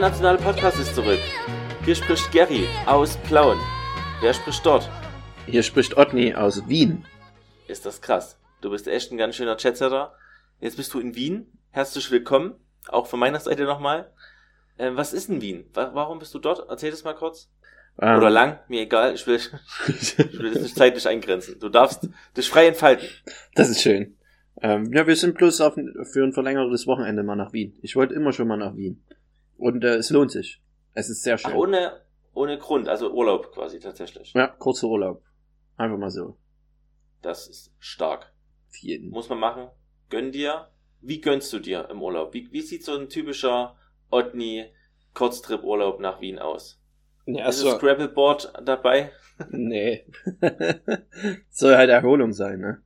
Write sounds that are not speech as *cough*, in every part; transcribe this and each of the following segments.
Internationale Podcast ist zurück. Hier spricht Gary aus Plauen. Wer spricht dort? Hier spricht Otni aus Wien. Ist das krass. Du bist echt ein ganz schöner Chatsetter. Jetzt bist du in Wien. Herzlich willkommen. Auch von meiner Seite nochmal. Ähm, was ist in Wien? Wa warum bist du dort? Erzähl das mal kurz. Ähm, Oder lang, mir egal. Ich will, ich will das nicht zeitlich eingrenzen. Du darfst dich frei entfalten. Das ist schön. Ähm, ja, wir sind bloß auf, für ein verlängertes Wochenende mal nach Wien. Ich wollte immer schon mal nach Wien. Und äh, es lohnt sich. Es ist sehr schön. Ach, ohne, ohne Grund, also Urlaub quasi tatsächlich. ja, kurzer Urlaub. Einfach mal so. Das ist stark. Für jeden. Muss man machen. Gönn dir. Wie gönnst du dir im Urlaub? Wie, wie sieht so ein typischer Otni Kurztrip-Urlaub nach Wien aus? Ja, Ist das Scrabbleboard dabei? nee. *laughs* Soll halt Erholung sein, ne?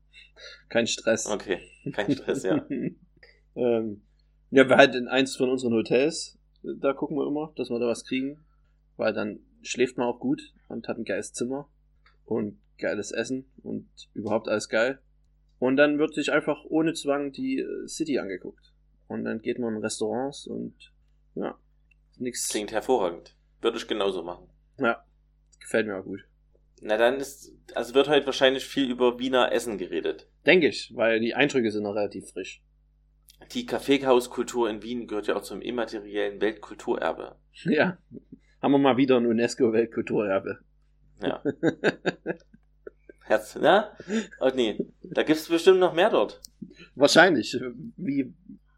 Kein Stress. Okay, kein Stress, ja. *laughs* ähm, ja, wir halt in eins von unseren Hotels, da gucken wir immer, dass wir da was kriegen, weil dann schläft man auch gut und hat ein geiles Zimmer und geiles Essen und überhaupt alles geil. Und dann wird sich einfach ohne Zwang die äh, City angeguckt. Und dann geht man in Restaurants und ja, nix. Klingt hervorragend. Würde ich genauso machen. Ja, gefällt mir auch gut. Na dann ist, also wird heute wahrscheinlich viel über Wiener Essen geredet. Denke ich, weil die Eindrücke sind noch relativ frisch. Die Kaffeehauskultur in Wien gehört ja auch zum immateriellen Weltkulturerbe. Ja, haben wir mal wieder ein UNESCO-Weltkulturerbe. Ja. Herz, na? Oh nee, da gibt's bestimmt noch mehr dort. Wahrscheinlich, wie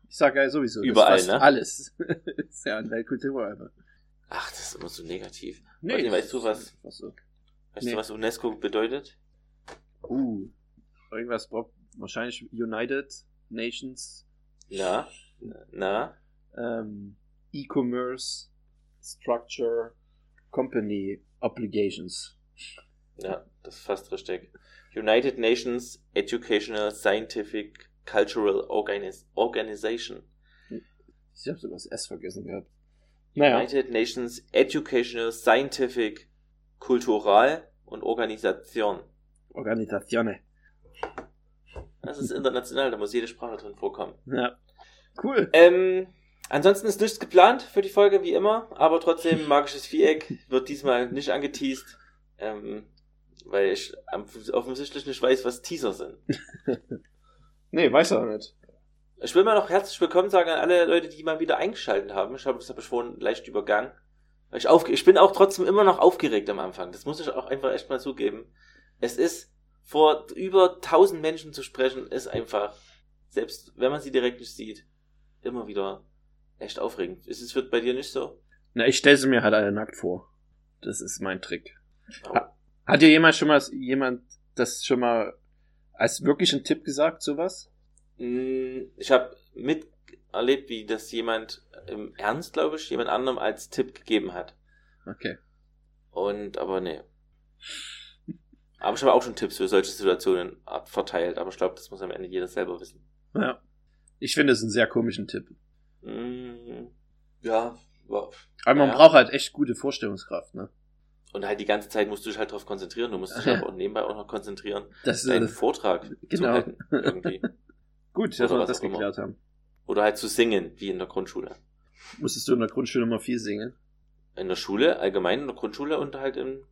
ich sage ja sowieso. Überall, ne? Alles *laughs* ist ja ein Weltkulturerbe. Ach, das ist immer so negativ. Nee, Warte, weißt du was? was so. Weißt Nee. du, was UNESCO bedeutet? Uh, irgendwas, Bob, wahrscheinlich United Nations Na? Na? ähm, E-Commerce Structure Company Obligations. Ja, das ist fast richtig. United Nations Educational Scientific Cultural Organis Organization. Ich habe sogar das S vergessen gehabt. Naja, United Nations Educational Scientific Kultural und Organisation. Organisazione. Das ist international, da muss jede Sprache drin vorkommen. Ja. Cool. Ähm, ansonsten ist nichts geplant für die Folge, wie immer, aber trotzdem, *laughs* magisches Viereck wird diesmal nicht angeteased, ähm, weil ich offensichtlich nicht weiß, was Teaser sind. *laughs* Nee, weiß er nicht. Ich will mal noch herzlich willkommen sagen an alle Leute, die mal wieder eingeschaltet haben. Ich habe habe ich vorhin leicht übergangen. Ich, ich bin auch trotzdem immer noch aufgeregt am Anfang. Das muss ich auch einfach echt mal zugeben. Es ist, vor über 1000 Menschen zu sprechen, ist einfach, selbst wenn man sie direkt nicht sieht, immer wieder echt aufregend. Ist es wird bei dir nicht so? Na, ich stelle sie mir halt alle nackt vor. Das ist mein Trick. Oh. Ha- Hat dir jemand schon mal jemand das schon mal als wirklichen Tipp gesagt, sowas? Mm, Ich habe miterlebt, wie das jemand im Ernst, glaube ich, jemand anderem als Tipp gegeben hat. Okay. Und, aber nee. Aber ich habe auch schon Tipps für solche Situationen verteilt, aber ich glaube, das muss am Ende jeder selber wissen. Ja. Ich finde es einen sehr komischen Tipp. Mm, ja, Aber man Ja. braucht halt echt gute Vorstellungskraft, ne? und halt die ganze Zeit musst du dich halt darauf konzentrieren. Du musst dich aber *laughs* auch nebenbei auch noch konzentrieren, Das ist deinen äh, Vortrag zu genau. halten. Irgendwie. *laughs* gut, dass wir das auch immer. geklärt haben. Oder halt zu singen, wie in der Grundschule. Musstest du in der Grundschule mal viel singen? In der Schule, allgemein in der Grundschule und halt in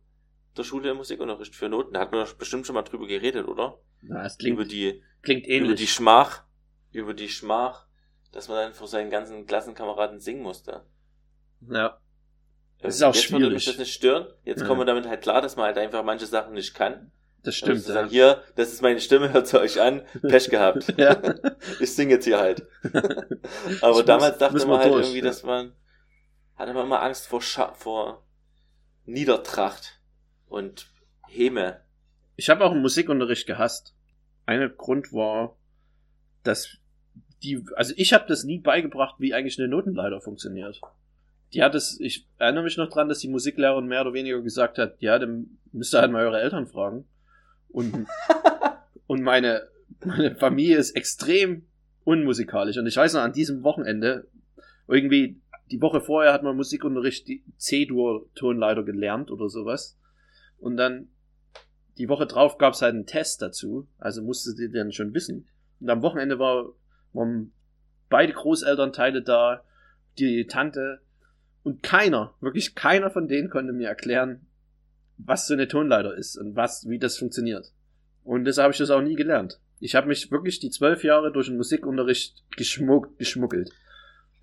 der Schule Musikunterricht für Noten. Da hat man doch bestimmt schon mal drüber geredet, oder? Na, es über klingt, die klingt über ähnlich. die Schmach, über die Schmach, dass man dann vor seinen ganzen Klassenkameraden singen musste. ja. Ähm, Das ist auch Jetzt würde mich schwierig. das nicht stören. Jetzt Ja. kommen wir damit halt klar, dass man halt einfach manche Sachen nicht kann. Das musst stimmt. Ja. sagen, hier, das ist meine Stimme, *laughs* hört sie euch an, Pech gehabt. *laughs* ja. *laughs* Ich singe jetzt hier halt. Aber muss- damals dachte müssen man halt durch, irgendwie, ja. dass man, hatte man immer Angst vor, Scha vor Niedertracht und Häme. Ich habe auch einen Musikunterricht gehasst. Ein Grund war, dass die, also ich habe das nie beigebracht, wie eigentlich eine Notenleiter funktioniert. Die hat es, ich erinnere mich noch dran, dass die Musiklehrerin mehr oder weniger gesagt hat, ja, dann müsst ihr halt mal eure Eltern fragen. Und, *laughs* und meine, meine Familie ist extrem unmusikalisch. Und ich weiß noch, an diesem Wochenende, irgendwie die Woche vorher hat man Musikunterricht die C-Dur-Tonleiter gelernt oder sowas. Und dann die Woche drauf gab es halt einen Test dazu, also musste sie dann schon wissen. Und am Wochenende war, waren beide Großelternteile da, die Tante Und keiner, wirklich keiner von denen konnte mir erklären, was so eine Tonleiter ist und was, wie das funktioniert. Und deshalb habe ich das auch nie gelernt. Ich habe mich wirklich die zwölf Jahre durch den Musikunterricht geschmuck, geschmuggelt.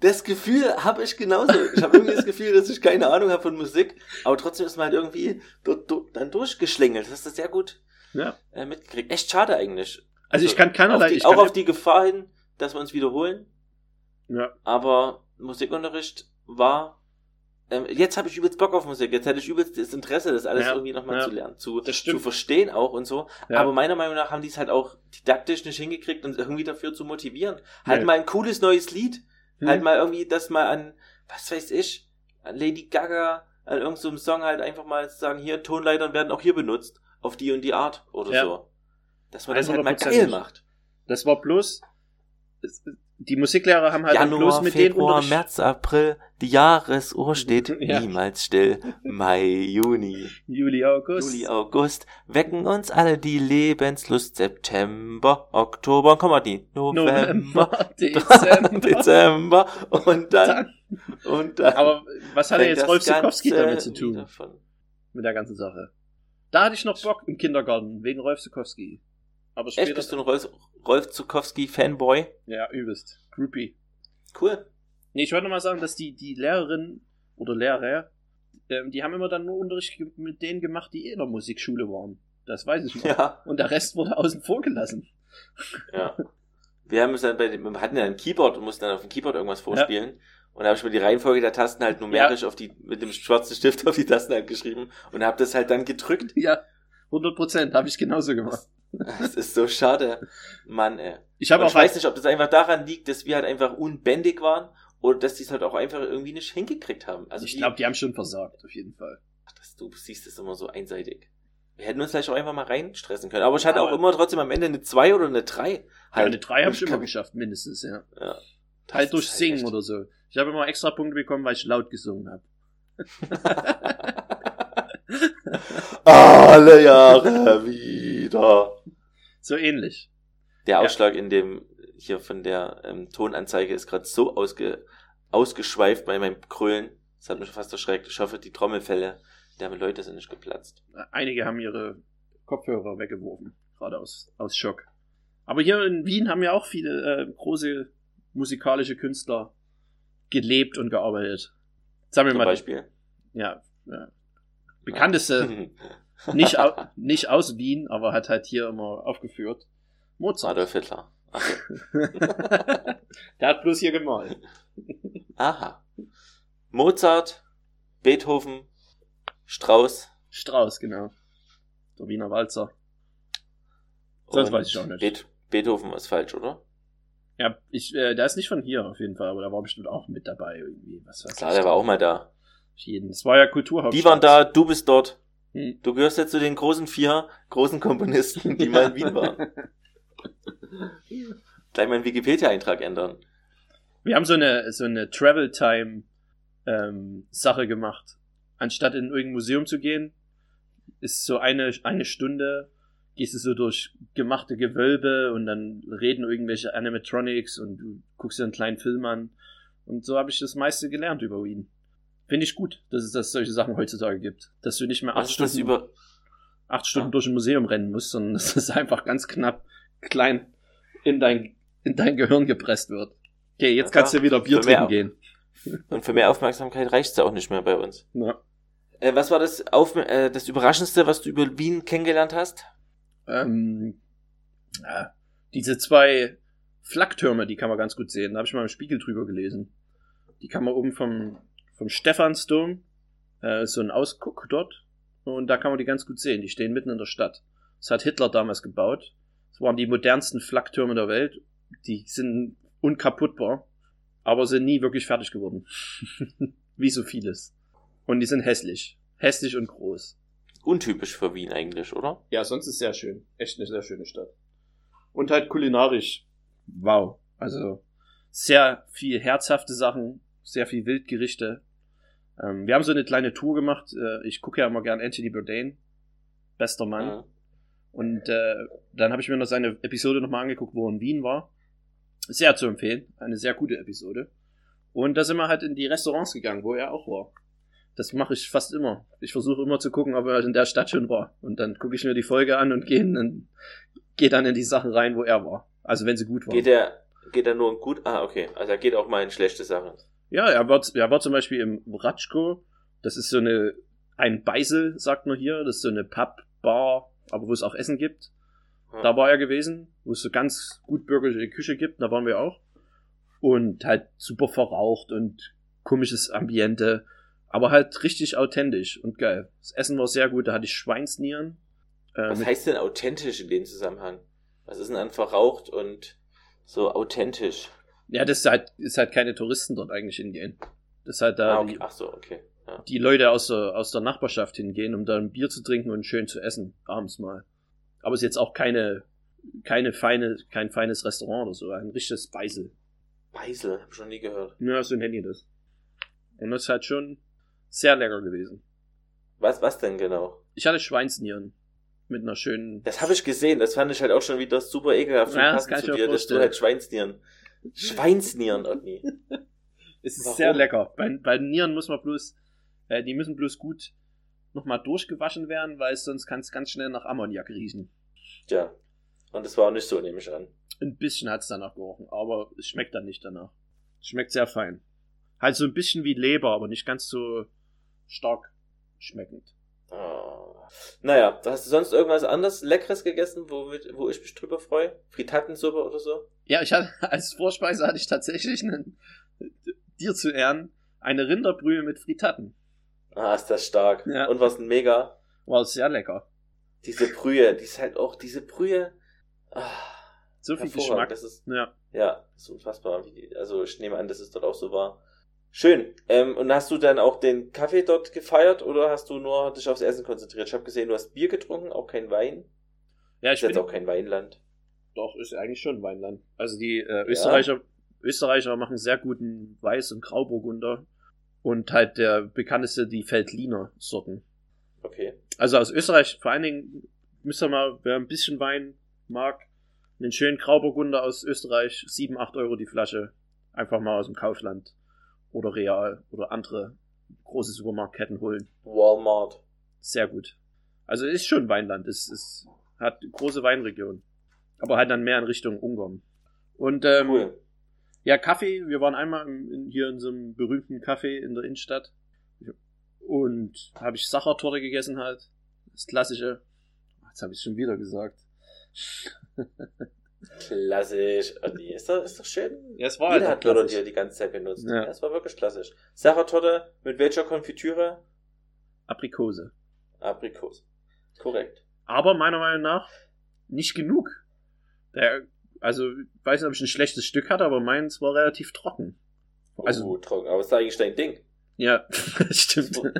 Das Gefühl habe ich genauso. Ich habe irgendwie das Gefühl, dass ich keine Ahnung habe von Musik, aber trotzdem ist man halt irgendwie dort, dort dann durchgeschlängelt. Das hast du sehr gut Ja. äh, mitgekriegt. Echt schade eigentlich. Also ich kann keinerlei, auf die, ich auch kann, auf die Gefahr hin, dass wir uns wiederholen. ja, Aber Musikunterricht war. Ähm, jetzt habe ich übelst Bock auf Musik. Jetzt hätte ich übelst das Interesse, das alles Ja, irgendwie nochmal ja. zu lernen, zu, zu verstehen auch und so. Ja. Aber meiner Meinung nach haben die es halt auch didaktisch nicht hingekriegt und irgendwie dafür zu motivieren. Halt mal ein cooles neues Lied. Hm. Halt mal irgendwie das mal an, was weiß ich, an Lady Gaga, an irgendeinem so Song halt einfach mal sagen, hier, Tonleitern werden auch hier benutzt. Auf die und die Art oder Ja. so. Dass man das halt mal geil 100%. macht. das war bloß, die Musiklehrer haben halt dann Januar, bloß mit denen Februar, Unterricht- März, April, die Jahresuhr steht *laughs* Ja. niemals still. Mai, Juni, Juli, August. Juli, August wecken uns alle die Lebenslust. September, Oktober, komm mal die, November, November, *laughs* Dezember. Dezember und dann, und dann. Aber was hat er fängt jetzt Rolf Ganze damit zu tun? wieder von- Mit der ganzen Sache. Da hatte ich noch Bock im Kindergarten, wegen Rolf Zukowski. Aber Echt, später. bist du ein Rolf, Rolf Zukowski Fanboy? ja, übelst. Groupie. Cool. Nee, ich wollte noch mal sagen, dass die, die Lehrerin oder Lehrer, ähm, die haben immer dann nur Unterricht mit denen gemacht, die eh in der Musikschule waren. Das weiß ich noch. Ja, Und der Rest wurde außen vor gelassen. ja. Wir haben dann bei dem, wir hatten ja ein Keyboard und mussten dann auf dem Keyboard irgendwas vorspielen. Und da habe ich mir die Reihenfolge der Tasten halt numerisch auf die, mit dem schwarzen Stift *laughs* auf die Tasten halt geschrieben und habe das halt dann gedrückt. Ja, 100 Prozent, habe ich genauso gemacht. Das ist so schade. Mann, ey. Ich Und auch ich weiß nicht, ob das einfach daran liegt, dass wir halt einfach unbändig waren oder dass die es halt auch einfach irgendwie nicht hingekriegt haben. Also ich glaube, die haben schon versagt, auf jeden Fall. Ach, das, du siehst es immer so einseitig. Wir hätten uns vielleicht auch einfach mal reinstressen können. Aber ich hatte Ja, auch immer trotzdem am Ende eine 2 oder eine 3. Ja, Halt. eine 3 habe ich immer geschafft, mindestens, ja. Ja. Halt durch Singen echt- oder so. Ich habe immer extra Punkte bekommen, weil ich laut gesungen habe. *laughs* *laughs* Alle Jahre wieder. So ähnlich. Der Ja. Ausschlag in dem, hier von der ähm, Tonanzeige ist gerade so ausge, ausgeschweift bei meinem Krölen. Das hat mich fast erschreckt. Ich hoffe, die Trommelfälle der Leute sind nicht geplatzt. Einige haben ihre Kopfhörer weggeworfen, gerade aus, aus Schock. Aber hier in Wien haben ja auch viele äh, große musikalische Künstler gelebt und gearbeitet. Sagen wir Zum mal, Beispiel. ja, ja. Bekannteste, *laughs* nicht, au, nicht aus Wien, aber hat halt hier immer aufgeführt. Mozart. Adolf Hitler. *laughs* Der hat bloß hier gemalt. aha. Mozart, Beethoven, Strauss. Strauß, genau. Der Wiener Walzer. Sonst und weiß ich auch nicht. Beet Beethoven ist falsch, oder? Ja, ich, äh, der ist nicht von hier auf jeden Fall, aber der war bestimmt auch mit dabei irgendwie. Was weiß Klar, ich. der war auch mal da. Jeden. Das war ja Kulturhauptstadt. Die waren da, du bist dort. Hm. Du gehörst jetzt zu den großen vier großen Komponisten, die *laughs* mal in Wien waren. Gleich meinen Wikipedia-Eintrag ändern. Wir haben so eine, so eine Travel Time ähm, gemacht. Anstatt in irgendein Museum zu gehen, ist so eine, eine Stunde, gehst du so durch gemachte Gewölbe und dann reden irgendwelche Animatronics und du guckst dir einen kleinen Film an. Und so habe ich das meiste gelernt über Wien. Finde ich gut, dass es dass solche Sachen heutzutage gibt. Dass du nicht mehr acht Stunden, über, acht Stunden Ja. durch ein Museum rennen musst, sondern *laughs* dass es einfach ganz knapp klein in dein, in dein Gehirn gepresst wird. Okay, jetzt Ja, kannst du wieder Bier trinken gehen. und für mehr Aufmerksamkeit reicht's ja auch nicht mehr bei uns. Ja. Äh, was war das, auf, äh, das Überraschendste, was du über Wien kennengelernt hast? Ähm, ja, diese zwei Flaktürme, die kann man ganz gut sehen. Da habe ich mal im Spiegel drüber gelesen. Die kann man oben vom, vom Stephansdom, äh, ist so ein Ausguck dort. Und da kann man die ganz gut sehen. Die stehen mitten in der Stadt. Das hat Hitler damals gebaut. Das waren die modernsten Flaktürme der Welt. Die sind unkaputtbar, aber sind nie wirklich fertig geworden. *laughs* Wie so vieles. Und die sind hässlich. Hässlich und groß. Untypisch für Wien eigentlich, oder? Ja, sonst ist sehr schön. Echt eine sehr schöne Stadt. Und halt kulinarisch. Wow. Also sehr viel herzhafte Sachen, sehr viel Wildgerichte. Ähm, wir haben so eine kleine Tour gemacht. Äh, ich gucke ja immer gern Anthony Bourdain. Bester Mann. Ja. Und äh, dann habe ich mir noch seine Episode nochmal angeguckt, wo er in Wien war. Sehr zu empfehlen. Eine sehr gute Episode. Und da sind wir halt in die Restaurants gegangen, wo er auch war. Das mache ich fast immer. Ich versuche immer zu gucken, ob er in der Stadt schon war. Und dann gucke ich mir die Folge an und gehe dann, geh dann in die Sachen rein, wo er war. Also wenn sie gut waren. Geht er, geht er nur in gut? Ah, okay. Also er geht auch mal in schlechte Sachen. Ja, er war, er war zum Beispiel im Ratschko. Das ist so eine, ein Beisel, sagt man hier. Das ist so eine Pub-Bar, aber wo es auch Essen gibt. Da war er gewesen, wo es so ganz gut bürgerliche Küche gibt. Da waren wir auch. Und halt super verraucht und komisches Ambiente. Aber halt richtig authentisch und geil. Das Essen war sehr gut. Da hatte ich Schweinsnieren. Äh, Was heißt denn authentisch in dem Zusammenhang? Was ist denn an verraucht und so authentisch? Ja, das ist halt, ist halt keine Touristen dort eigentlich hingehen. Das ist halt da ah, okay. die, Ach so, okay. Ja. die Leute aus der, aus der Nachbarschaft hingehen, um da ein Bier zu trinken und schön zu essen, abends mal. Aber es ist jetzt auch keine, keine feine, kein feines Restaurant oder so, ein richtiges Beisel. Beisel, hab ich schon nie gehört. Ja, so nennen die das. Und das ist halt schon sehr lecker gewesen. Was, was denn genau? Ich hatte Schweinsnieren mit einer schönen. Das habe ich gesehen, das fand ich halt auch schon wieder super ekelhaft. Ja, das kann ich dir, dass du halt Schweinsnieren. Schweinsnieren, Otni. *laughs* Es ist Warum? sehr lecker. Bei, bei Nieren muss man bloß, äh, die müssen bloß gut nochmal durchgewaschen werden, weil es sonst kann es ganz schnell nach Ammoniak riechen. Tja. Und das war auch nicht so, nehme ich an. Ein bisschen hat es danach gerochen, aber es schmeckt dann nicht danach. Es schmeckt sehr fein. Halt so ein bisschen wie Leber, aber nicht ganz so stark schmeckend. Oh. Naja, hast du sonst irgendwas anderes Leckeres gegessen, wo, wo ich mich drüber freue? Frittatensuppe oder so? Ja, ich hatte, *laughs* als Vorspeise hatte ich tatsächlich einen, dir zu Ehren eine Rinderbrühe mit Fritatten. Ah, ist das stark. Ja. Und was ein mega. War sehr lecker. Diese Brühe, die ist halt auch, diese Brühe. Ah, So viel. Geschmack. Das ist, Ja. ja, das ist unfassbar. Also ich nehme an, dass es dort auch so war. Schön. Ähm, und hast du dann auch den Kaffee dort gefeiert oder hast du nur dich aufs Essen konzentriert? Ich habe gesehen, du hast Bier getrunken, auch kein Wein. Ja, Ist ich jetzt bin, auch kein Weinland. Doch, ist eigentlich schon Weinland. Also die äh, Österreicher, Österreicher machen sehr guten Weiß- und Grauburgunder. Und halt der bekannteste die Feldliner Sorten. Okay. Also aus Österreich, vor allen Dingen, müsst ihr mal, wer ein bisschen Wein mag, einen schönen Grauburgunder aus Österreich, 7, 8 Euro die Flasche. Einfach mal aus dem Kaufland oder Real oder andere große Supermarktketten holen. Walmart. Sehr gut. Also ist schon Weinland, es, es hat große Weinregion. Aber halt dann mehr in Richtung Ungarn. Und ähm, Cool. ja, Kaffee, wir waren einmal in, hier in so einem berühmten Café in der Innenstadt. Und habe ich Sachertorte gegessen halt. Das klassische. Jetzt habe ich schon wieder gesagt. *laughs* Klassisch. Oh, nee, ist, doch, ist doch schön. Ja, es war Jeder halt hat Wörter, die klassisch. er die ganze Zeit benutzt. Ja. Das war wirklich klassisch. Sachertorte mit welcher Konfitüre? Aprikose. Aprikos. Korrekt. Aber meiner Meinung nach nicht genug. Der, also, ich weiß nicht, ob ich ein schlechtes Stück hatte, aber meins war relativ trocken. Also, uh, trocken. Aber ist eigentlich dein Ding. Ja, *laughs* stimmt. *laughs*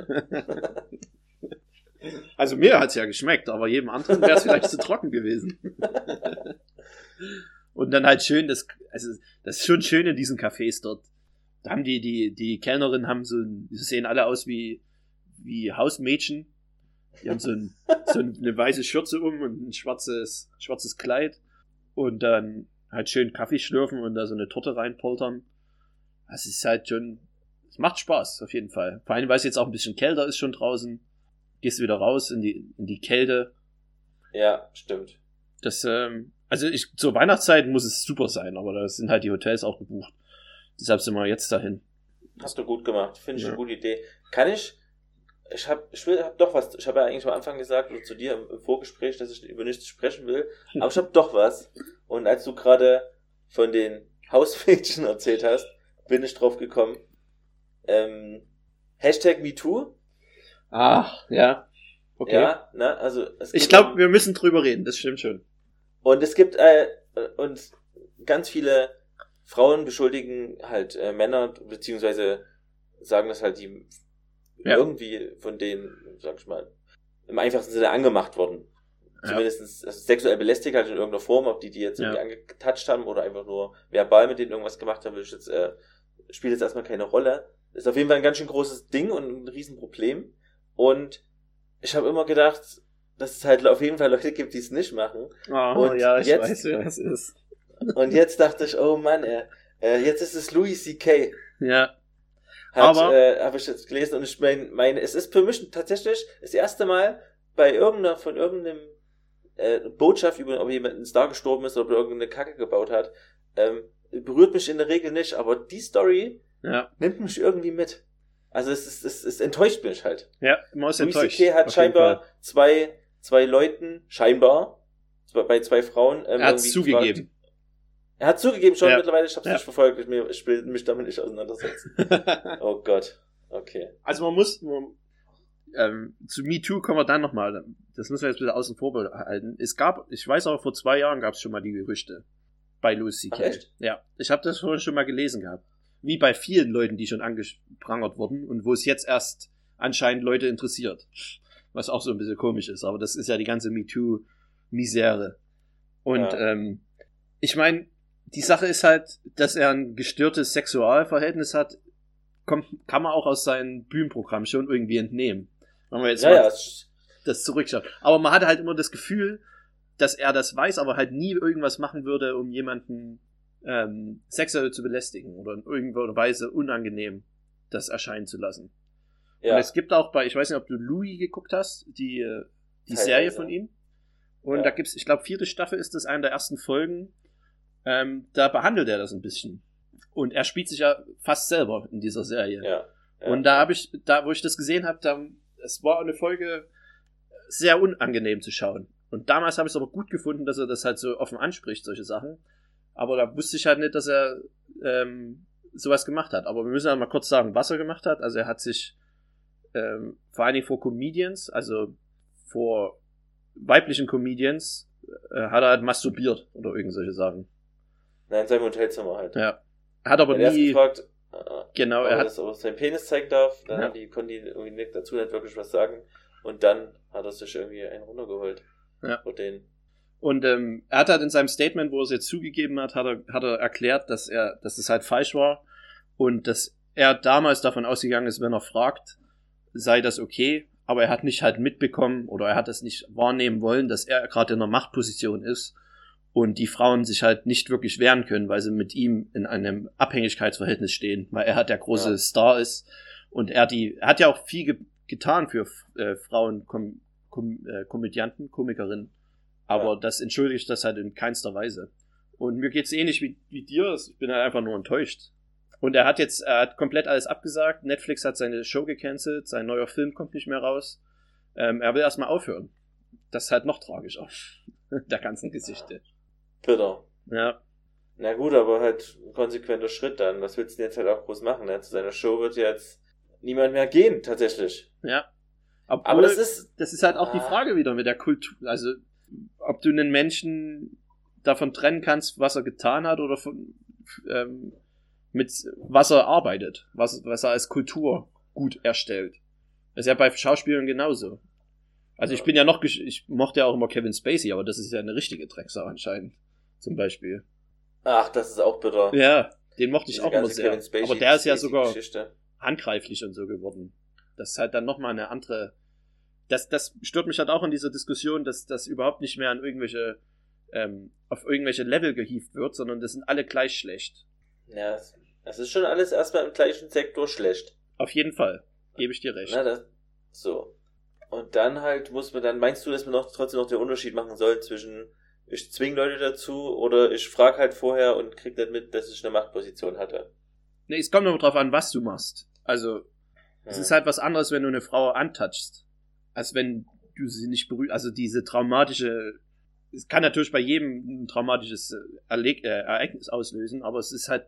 Also mir hat's ja geschmeckt, aber jedem anderen wäre es vielleicht zu trocken gewesen. *laughs* Und dann halt schön, das, also das ist schon schön in diesen Cafés dort. Da haben die, die, die Kellnerinnen haben so, ein- die sehen alle aus wie, wie Hausmädchen. Die haben so, ein, *laughs* so eine weiße Schürze um und ein schwarzes, schwarzes Kleid. Und dann halt schön Kaffee schlürfen und da so eine Torte reinpoltern. Das ist halt schon, es macht Spaß, auf jeden Fall. Vor allem, weil es jetzt auch ein bisschen kälter ist schon draußen. Gehst wieder raus in die, in die Kälte. Ja, stimmt. Das, ähm, also ich, zur Weihnachtszeit muss es super sein, aber da sind halt die Hotels auch gebucht. Deshalb sind wir jetzt dahin. Hast du gut gemacht. Finde ich Ja. eine gute Idee. Kann ich, ich habe ich will, hab doch was, ich habe ja eigentlich am Anfang gesagt, oder zu dir im, Vorgespräch, dass ich über nichts sprechen will, aber ich habe doch was. Und als du gerade von den Hausmädchen erzählt hast, bin ich drauf gekommen. Ähm, Hashtag MeToo. Ach, ja. Okay. Ja, ne, also es ich glaube, um- wir müssen drüber reden, das stimmt schon. Und es gibt äh, und ganz viele Frauen beschuldigen halt äh, Männer, beziehungsweise sagen das halt, die Ja. irgendwie von denen, sag ich mal, im einfachsten Sinne angemacht wurden. Ja. Zumindest also sexuell belästigt halt in irgendeiner Form, ob die die jetzt irgendwie Ja. angetatscht haben oder einfach nur verbal mit denen irgendwas gemacht haben, will ich jetzt, äh, spielt jetzt erstmal keine Rolle. Ist auf jeden Fall ein ganz schön großes Ding und ein Riesenproblem. Und ich habe immer gedacht, dass es halt auf jeden Fall Leute gibt, die es nicht machen. Oh, Und ja, ich jetzt- weiß, wer es ist. Und jetzt dachte ich, oh Mann, ey, Äh, jetzt ist es Louis C.K. Ja. Hat, Aber- äh, habe ich jetzt gelesen und ich meine, meine, es ist für mich tatsächlich das erste Mal bei irgendeiner, von irgendeinem äh, Botschaft über, ob jemand ein Star gestorben ist oder ob er irgendeine Kacke gebaut hat, ähm, berührt mich in der Regel nicht, aber die Story Ja. nimmt mich irgendwie mit. Also es, ist, es, es enttäuscht mich halt. Ja, man ist Louis enttäuscht. C.K. hat scheinbar zwei, zwei Leuten, scheinbar, bei zwei Frauen, ähm, Er hat zugegeben. gefragt- Er hat zugegeben schon Ja. mittlerweile, ich habe es Ja. nicht verfolgt, ich, mir- ich will mich damit nicht auseinandersetzen. *laughs* Oh Gott. Okay. Also man muss, man, ähm, zu MeToo kommen wir dann nochmal, das müssen wir jetzt wieder außen vor behalten. Es gab, ich weiß aber, vor zwei Jahren gab es schon mal die Gerüchte bei Lucy Ach, Kay. Ja, ich habe das vorhin schon mal gelesen gehabt. Wie bei vielen Leuten, die schon angeprangert wurden und wo es jetzt erst anscheinend Leute interessiert. Was auch so ein bisschen komisch ist, aber das ist ja die ganze MeToo-Misere. Und Ja. ähm, ich meine, die Sache ist halt, dass er ein gestörtes Sexualverhältnis hat, kommt, kann man auch aus seinem Bühnenprogramm schon irgendwie entnehmen. Wenn man jetzt Ja, mal ja, das zurückschaut. Aber man hatte halt immer das Gefühl, dass er das weiß, aber halt nie irgendwas machen würde, um jemanden ähm, sexuell zu belästigen oder in irgendeiner Weise unangenehm das erscheinen zu lassen. Ja. Und es gibt auch bei, ich weiß nicht, ob du Louis geguckt hast, die, äh, die. Serie von ihm. Und Ja. da gibt's, ich glaube, vierte Staffel ist das eine der ersten Folgen. Ähm, da behandelt er das ein bisschen. Und er spielt sich ja fast selber in dieser Serie. ja. ja. Und da habe ich, da wo ich das gesehen habe, da es war eine Folge sehr unangenehm zu schauen. Und damals habe ich es aber gut gefunden, dass er das halt so offen anspricht, solche Sachen. Aber da wusste ich halt nicht, dass er ähm, sowas gemacht hat. Aber wir müssen ja mal kurz sagen, was er gemacht hat. Also er hat sich ähm, vor allen Dingen vor Comedians, also vor weiblichen Comedians, äh, hat er halt masturbiert oder irgend solche Sachen. Nein, in seinem Hotelzimmer halt. Ja. Hat aber Er erst nie, gefragt, äh, genau, ob er er hat, das auf seinen Penis zeigen darf. Dann Ja. die, konnten die irgendwie nicht, dazu nicht wirklich was sagen. Und dann hat er sich irgendwie einen runtergeholt. Ja. Vor den. Und ähm, er hat halt in seinem Statement, wo er es jetzt zugegeben hat, hat er, hat er erklärt, dass er, dass es halt falsch war und dass er damals davon ausgegangen ist, wenn er fragt, sei das okay, aber er hat nicht halt mitbekommen oder er hat es nicht wahrnehmen wollen, dass er gerade in einer Machtposition ist und die Frauen sich halt nicht wirklich wehren können, weil sie mit ihm in einem Abhängigkeitsverhältnis stehen, weil er halt der große Ja. Star ist und er die, er hat ja auch viel ge getan für äh, Frauen, Kom Kom äh, Komödianten, Komikerinnen. Aber Ja. das entschuldigt das halt in keinster Weise. Und mir geht's ähnlich wie, wie dir. Ich bin halt einfach nur enttäuscht. Und er hat jetzt, er hat komplett alles abgesagt. Netflix hat seine Show gecancelt. Sein neuer Film kommt nicht mehr raus. Ähm, er will erstmal aufhören. Das ist halt noch tragischer. *laughs* Der ganzen Geschichte. Bitter. Ja. Na gut, aber halt ein konsequenter Schritt dann. Was willst du denn jetzt halt auch groß machen? Ne? Zu seiner Show wird jetzt niemand mehr gehen, tatsächlich. Ja. Obwohl, Aber das ist. das ist halt auch die Ah. Frage wieder mit der Kultur. Also, ob du einen Menschen davon trennen kannst, was er getan hat oder von, ähm, mit was er arbeitet, was, was er als Kultur gut erstellt. Das ist ja bei Schauspielern genauso. Also ich Ja. bin ja noch, ich mochte ja auch immer Kevin Spacey, aber das ist ja eine richtige Drecksau anscheinend. Zum Beispiel. Ach, das ist auch bitter. Ja, den mochte ich Diese auch immer sehr. Spacey- Aber der ist ja sogar Geschichte. handgreiflich und so geworden. Das ist halt dann nochmal eine andere. Das, das stört mich halt auch in dieser Diskussion, dass das überhaupt nicht mehr an irgendwelche, ähm, auf irgendwelche Level gehievt wird, sondern das sind alle gleich schlecht. Ja, es- es ist schon alles erstmal im gleichen Sektor schlecht. Auf jeden Fall. Gebe ich dir recht. Na, das, so. Und dann halt muss man dann, meinst du, dass wir noch trotzdem noch den Unterschied machen sollen zwischen ich zwinge Leute dazu oder ich frage halt vorher und krieg dann mit, dass ich eine Machtposition hatte. Nee, es kommt nur drauf an, was du machst. Also, es Ja. ist halt was anderes, wenn du eine Frau antouchst, als wenn du sie nicht berührst. Also diese traumatische, es kann natürlich bei jedem ein traumatisches äh, äh, Ereignis auslösen, aber es ist halt,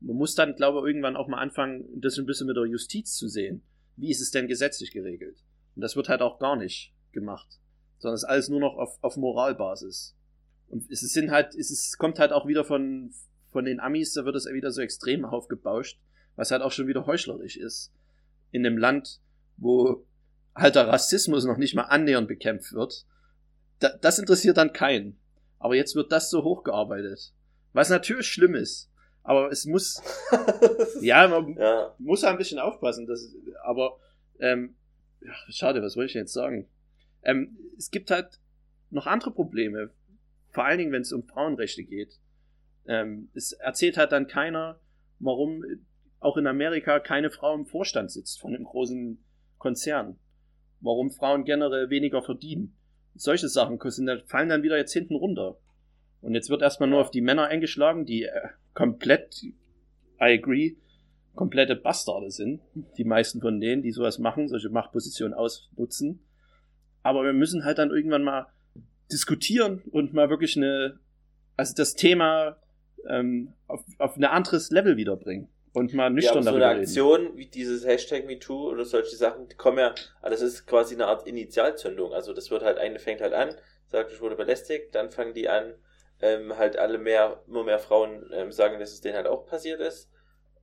man muss dann, glaube ich, irgendwann auch mal anfangen, das ein bisschen mit der Justiz zu sehen. Wie ist es denn gesetzlich geregelt? Und das wird halt auch gar nicht gemacht, sondern es ist alles nur noch auf, auf Moralbasis. Und es sind halt, es ist, kommt halt auch wieder von, von den Amis, da wird es wieder so extrem aufgebauscht, was halt auch schon wieder heuchlerisch ist. In einem Land, wo halt der Rassismus noch nicht mal annähernd bekämpft wird. Da, das interessiert dann keinen. Aber jetzt wird das so hochgearbeitet. Was natürlich schlimm ist. Aber es muss, *laughs* ja, man ja. muss ein bisschen aufpassen. Das, aber, ähm, schade, was wollte ich denn jetzt sagen? Ähm, es gibt halt noch andere Probleme. Vor allen Dingen, wenn es um Frauenrechte geht. Ähm, es erzählt halt dann keiner, warum auch in Amerika keine Frau im Vorstand sitzt von einem großen Konzern. Warum Frauen generell weniger verdienen. Solche Sachen fallen dann wieder jetzt hinten runter. Und jetzt wird erstmal nur auf die Männer eingeschlagen, die äh, komplett, I agree, komplette Bastarde sind. Die meisten von denen, die sowas machen, solche Machtpositionen ausnutzen. Aber wir müssen halt dann irgendwann mal diskutieren und mal wirklich eine, also das Thema ähm, auf, auf ein anderes Level wiederbringen und mal nüchtern ja, so darüber eine Aktion reden. wie dieses Hashtag MeToo oder solche Sachen, die kommen ja, also das ist quasi eine Art Initialzündung. Also das wird halt, eine fängt halt an, sagt, ich wurde belästigt, dann fangen die an, ähm, halt alle mehr, immer mehr Frauen ähm, sagen, dass es denen halt auch passiert ist.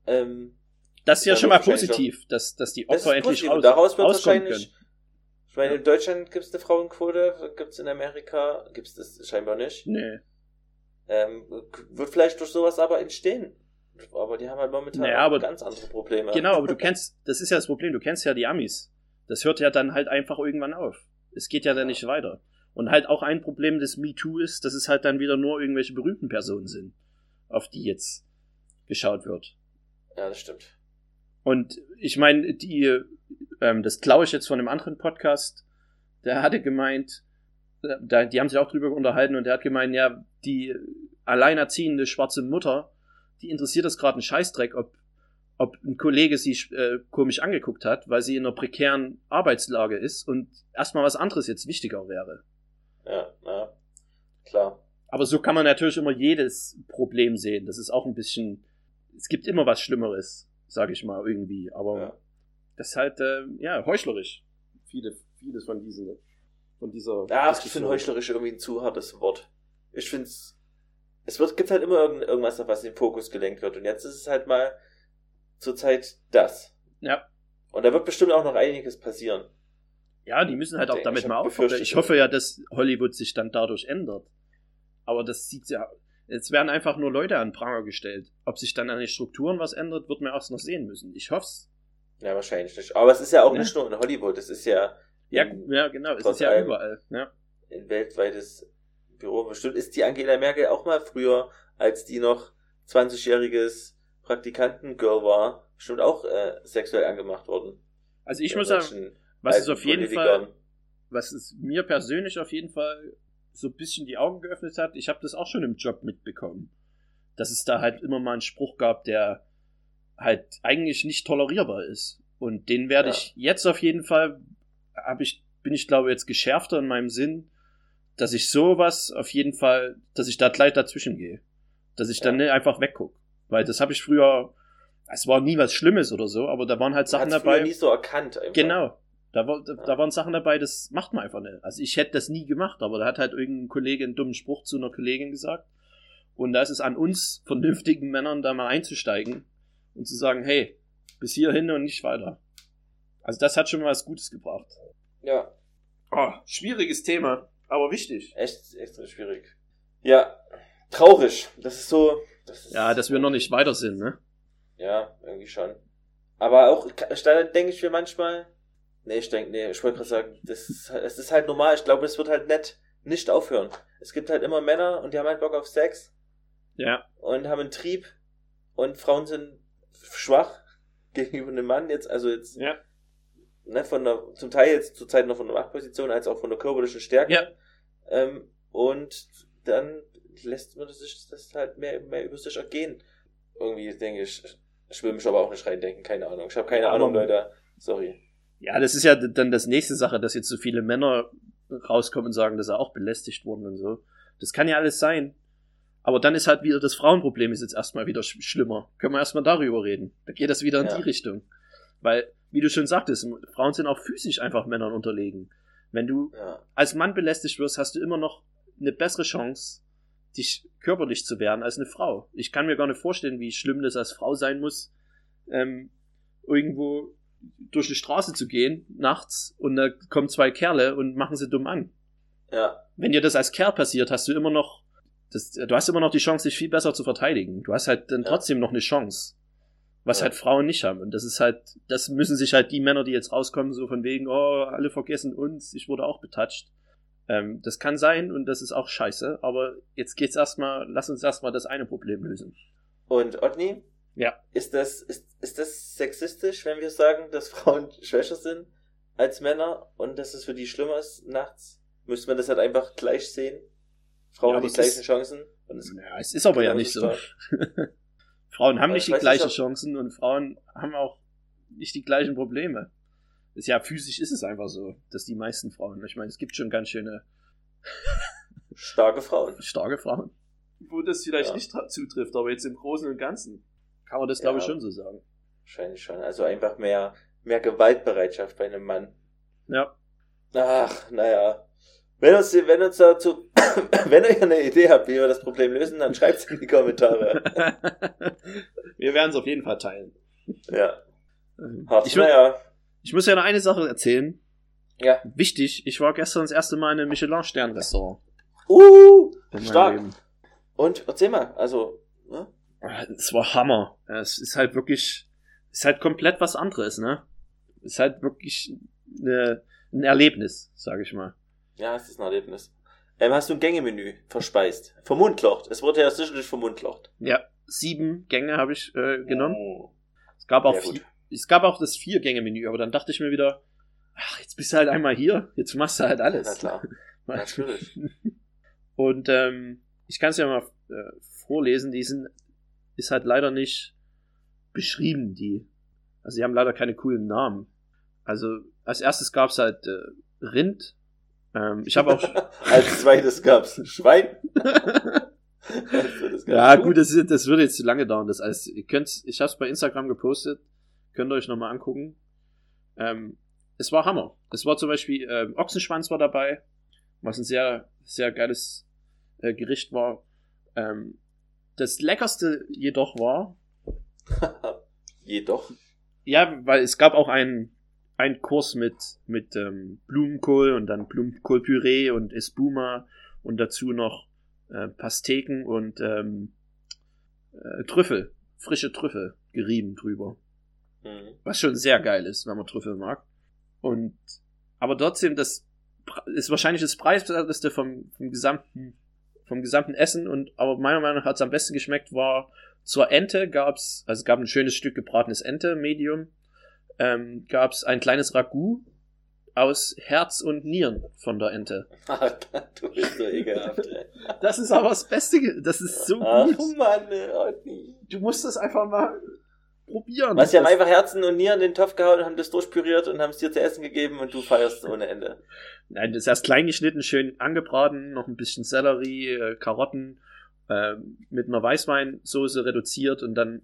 Ähm, das ist ja schon mal positiv, dass, dass die Opfer endlich raus, daraus wird wahrscheinlich, können. Ich meine, in Deutschland gibt es eine Frauenquote, gibt es in Amerika, gibt es das scheinbar nicht. Nee. Ähm, wird vielleicht durch sowas aber entstehen. Aber die haben halt momentan naja, aber, ganz andere Probleme. Genau, aber du *laughs* kennst, das ist ja das Problem, du kennst ja die Amis. Das hört ja dann halt einfach irgendwann auf. Es geht ja dann nicht weiter. Und halt auch ein Problem des MeToo ist, dass es halt dann wieder nur irgendwelche berühmten Personen sind, auf die jetzt geschaut wird. Ja, das stimmt. Und ich meine, die, ähm, das klaue ich jetzt von einem anderen Podcast, der hatte gemeint, äh, da, die haben sich auch drüber unterhalten und der hat gemeint, ja, die alleinerziehende schwarze Mutter, die interessiert das gerade einen Scheißdreck, ob, ob ein Kollege sie äh, komisch angeguckt hat, weil sie in einer prekären Arbeitslage ist und erstmal was anderes jetzt wichtiger wäre. Ja, ja, klar. Aber so kann man natürlich immer jedes Problem sehen. Das ist auch ein bisschen, es gibt immer was Schlimmeres, sage ich mal irgendwie. Aber ja. das ist halt, äh, ja, heuchlerisch. Viele, vieles von diesen, von dieser. Ja, ich finde heuchlerisch irgendwie ein zu hartes Wort. Ich finde es es wird, gibt halt immer irgend, irgendwas, auf was in den Fokus gelenkt wird. Und jetzt ist es halt mal zurzeit das. Ja. Und da wird bestimmt auch noch einiges passieren. Ja, die müssen halt auch damit mal aufhören. Ich hoffe ja, dass Hollywood sich dann dadurch ändert. Aber das sieht ja. Jetzt werden einfach nur Leute an Pranger gestellt. Ob sich dann an den Strukturen was ändert, wird man erst noch sehen müssen. Ich hoff's. Ja, wahrscheinlich nicht. Aber es ist ja auch ja. nicht nur in Hollywood, es ist ja. Ja, ja genau, es ist ja überall. Ja. Ein weltweites Büro. Bestimmt ist die Angela Merkel auch mal früher, als die noch 20-jähriges Praktikantengirl war, bestimmt auch äh, sexuell angemacht worden. Also ich muss sagen, was ist auf jeden Fall, was es mir persönlich auf jeden Fall so ein bisschen die Augen geöffnet hat, ich habe das auch schon im Job mitbekommen, dass es da halt immer mal einen Spruch gab, der halt eigentlich nicht tolerierbar ist. Und den werde ja. ich jetzt auf jeden Fall, habe ich, bin ich glaube jetzt geschärfter in meinem Sinn, dass ich sowas auf jeden Fall, dass ich da gleich dazwischen gehe. Dass ich dann nicht einfach wegguck. Weil das habe ich früher, es war nie was Schlimmes oder so, aber da waren halt Sachen dabei. Früher nie so erkannt einfach. Genau. Da, war, da, da waren Sachen dabei, das macht man einfach nicht. Also ich hätte das nie gemacht, aber da hat halt irgendein Kollege einen dummen Spruch zu einer Kollegin gesagt. Und da ist es an uns vernünftigen Männern da mal einzusteigen und zu sagen, hey, bis hierhin und nicht weiter. Also das hat schon mal was Gutes gebracht. Ja. Oh, schwieriges Thema. Aber wichtig. Echt, extra schwierig. Ja, traurig. Das ist so. Das ist ja, dass wir noch nicht weiter sind, ne? Ja, irgendwie schon. Aber auch, da denke ich mir manchmal, nee, ich denke, nee, ich wollte gerade sagen, das ist, es ist halt normal. Ich glaube, es wird halt nett nicht aufhören. Es gibt halt immer Männer und die haben halt Bock auf Sex. Ja. Und haben einen Trieb. Und Frauen sind schwach *laughs* gegenüber einem Mann jetzt, also jetzt. Ja ne, von der, zum Teil jetzt zur Zeit noch von der Machtposition, als auch von der körperlichen Stärke. Ja. Ähm, und dann lässt man sich das halt mehr, mehr über sich ergehen. Irgendwie denke ich, ich will mich aber auch nicht reindenken, keine Ahnung. Ich habe keine ja, Ahnung, Leute. Sorry. Ja, das ist ja dann das nächste Sache, dass jetzt so viele Männer rauskommen und sagen, dass sie auch belästigt wurden und so. Das kann ja alles sein. Aber dann ist halt wieder das Frauenproblem ist jetzt erstmal wieder sch schlimmer. Können wir erstmal darüber reden. Da geht das wieder in ja. die Richtung. Weil wie du schon sagtest, Frauen sind auch physisch einfach Männern unterlegen. Wenn du ja. als Mann belästigt wirst, hast du immer noch eine bessere Chance, dich körperlich zu wehren als eine Frau. Ich kann mir gar nicht vorstellen, wie schlimm das als Frau sein muss, ähm, irgendwo durch die Straße zu gehen, nachts, und da kommen zwei Kerle und machen sie dumm an. Ja. Wenn dir das als Kerl passiert, hast du immer noch, das, du hast immer noch die Chance, dich viel besser zu verteidigen. Du hast halt dann ja. trotzdem noch eine Chance. Was ja. halt Frauen nicht haben. Und das ist halt, das müssen sich halt die Männer, die jetzt rauskommen, so von wegen, oh, alle vergessen uns, ich wurde auch betatscht. Ähm, das kann sein und das ist auch scheiße, aber jetzt geht's erstmal, lass uns erstmal das eine Problem lösen. Und Otni? Ja. Ist das, ist, ist das sexistisch, wenn wir sagen, dass *laughs* Frauen schwächer sind als Männer und dass es für die schlimmer ist nachts? Müsste man das halt einfach gleich sehen? Frauen Ja, haben die gleichen ist- Chancen? Und es, Ja, es ist aber ja nicht so. *laughs* Frauen haben nicht ich die nicht, gleichen Chancen und Frauen haben auch nicht die gleichen Probleme. Ist ja physisch ist es einfach so, dass die meisten Frauen, ich meine, es gibt schon ganz schöne starke Frauen. starke Frauen. Wo das vielleicht Ja. nicht zutrifft, aber jetzt im Großen und Ganzen kann man das, glaube ich, Ja. schon so sagen. Wahrscheinlich schon. Also einfach mehr, mehr Gewaltbereitschaft bei einem Mann. Ja. Ach, naja. Wenn uns, wenn uns dazu, *coughs* wenn ihr eine Idee habt, wie wir das Problem lösen, dann schreibt es in die Kommentare. *laughs* Wir werden es auf jeden Fall teilen. Ja. Hart. Ich, naja. ich muss ja noch eine Sache erzählen. Ja. Wichtig, ich war gestern das erste Mal in einem Michelin-Stern-Restaurant. Uh, Stark. Leben. und erzähl mal, also, ne? Es war Hammer. Es ist halt wirklich, ist halt komplett was anderes, ne? Ist halt wirklich eine, ein Erlebnis, sage ich mal. Ja, es ist ein Erlebnis. Ähm, hast du ein Gängemenü verspeist? Vermundlocht. Es wurde ja zwischendurch vermundlocht. Ja, sieben Gänge habe ich äh, genommen. Oh. Es gab auch Ja, vier, es gab auch das vier Gänge Menü, aber dann dachte ich mir wieder, ach, jetzt bist du halt einmal hier, jetzt machst du halt alles. Na klar. *laughs* Natürlich. Und ähm, ich kann es ja mal äh, vorlesen, die sind, ist halt leider nicht beschrieben, die. Also die haben leider keine coolen Namen. Also als erstes gab's halt äh, Rind. Ähm, ich habe auch. *laughs* Als zweites gab's Schwein. *laughs* Gab's ja gut, das, ist- das würde jetzt zu lange dauern. Das heißt, ihr könnt, ich habe es bei Instagram gepostet, könnt ihr euch nochmal angucken. Ähm, es war Hammer. Es war zum Beispiel ähm, Ochsenschwanz war dabei, was ein sehr sehr geiles äh, Gericht war. Ähm, das leckerste jedoch war, *laughs* Jedoch. ja, weil es gab auch einen einen Kurs mit mit ähm, Blumenkohl und dann Blumenkohlpüree und Espuma und dazu noch äh, Pasteken und ähm, äh, Trüffel, frische Trüffel gerieben drüber. Mhm. Was schon sehr geil ist, wenn man Trüffel mag. Und aber trotzdem, das ist wahrscheinlich das preiswerteste vom, vom gesamten vom gesamten Essen und aber meiner Meinung nach hat es am besten geschmeckt war zur Ente gab's also es gab ein schönes Stück gebratenes Ente Medium ähm, gab's ein kleines Ragout aus Herz und Nieren von der Ente. *laughs* du bist so ekelhaft, ey. Das ist aber das Beste, das ist so Ach gut. Mann, ey. Du musst das einfach mal probieren. Was, die haben einfach Herzen und Nieren in den Topf gehauen und haben das durchpüriert und haben es dir zu essen gegeben und du feierst ohne Ende. Nein, das ist erst klein geschnitten, schön angebraten, noch ein bisschen Sellerie, äh, Karotten, äh, mit einer Weißweinsoße reduziert und dann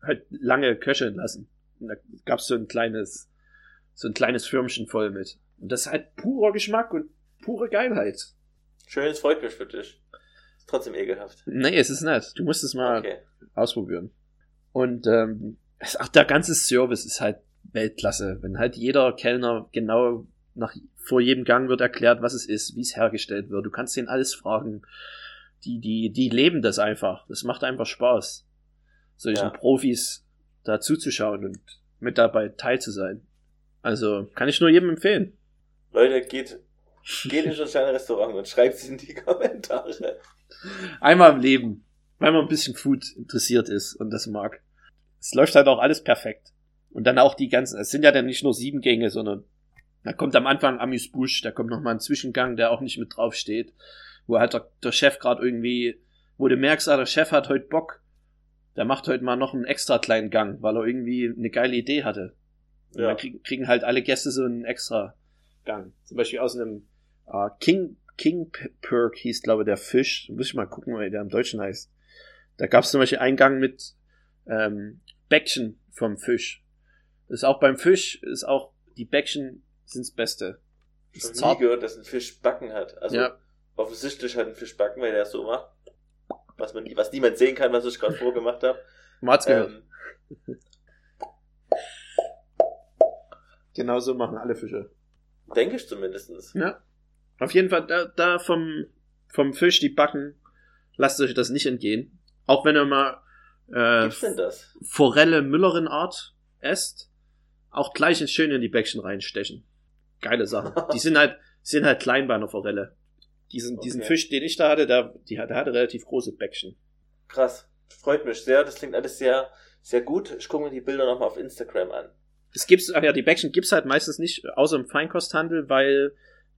halt lange köcheln lassen. Und da gab's so ein kleines, so ein kleines Förmchen voll mit. Und das ist halt purer Geschmack und pure Geilheit. Schön, es freut mich für dich. Ist trotzdem ekelhaft. Nee, es ist nett. Du musst es mal Okay. ausprobieren. Und ähm, es- ach, der ganze Service ist halt Weltklasse. Wenn halt jeder Kellner genau nach vor jedem Gang wird erklärt, was es ist, wie es hergestellt wird. Du kannst denen alles fragen. Die, die, die leben das einfach. Das macht einfach Spaß, solchen Ja. Profis da zuzuschauen und mit dabei teil zu sein. Also kann ich nur jedem empfehlen. Leute, geht, geht in kleines Restaurant und schreibt es in die Kommentare. Einmal im Leben, weil man ein bisschen Food interessiert ist und das mag. Es läuft halt auch alles perfekt. Und dann auch die ganzen, es sind ja dann nicht nur sieben Gänge, sondern da kommt am Anfang Amüs Busch, da kommt noch mal ein Zwischengang, der auch nicht mit drauf steht, wo halt der, der Chef gerade irgendwie, wo du merkst, ah, der Chef hat heute Bock, der macht heute mal noch einen extra kleinen Gang, weil er irgendwie eine geile Idee hatte. Und Ja. dann kriegen, kriegen halt alle Gäste so einen extra Gang. Zum Beispiel aus einem äh, King, King Perk hieß, glaube ich, der Fisch. Muss ich mal gucken, wie der im Deutschen heißt. Da gab es zum Beispiel einen Gang mit ähm, Bäckchen vom Fisch. Das ist auch beim Fisch, ist auch, die Bäckchen sind's Beste. Ich Ist habe nie gehört, dass ein Fisch Backen hat. Also Ja. offensichtlich hat ein Fisch Backen, weil der es so macht. Was, man, was niemand sehen kann, was ich gerade vorgemacht habe. Man hat's gehört. Ähm, Genau so machen alle Fische. denke ich zumindestens. Ja. Auf jeden Fall, da, da vom, vom Fisch, die Backen, lasst euch das nicht entgehen. Auch wenn ihr mal äh, Gibt's denn das? Forelle Müllerin Art esst, auch gleich schön in die Bäckchen reinstechen. Geile Sache. Die sind halt, sind halt klein bei einer Forelle. Diesen, diesen Okay. Fisch, den ich da hatte, der, die, der hatte relativ große Bäckchen. Krass. Freut mich sehr. Das klingt alles sehr, sehr gut. Ich gucke mir die Bilder nochmal auf Instagram an. Es gibt's, ach ja, die Bäckchen gibt's halt meistens nicht, außer im Feinkosthandel, weil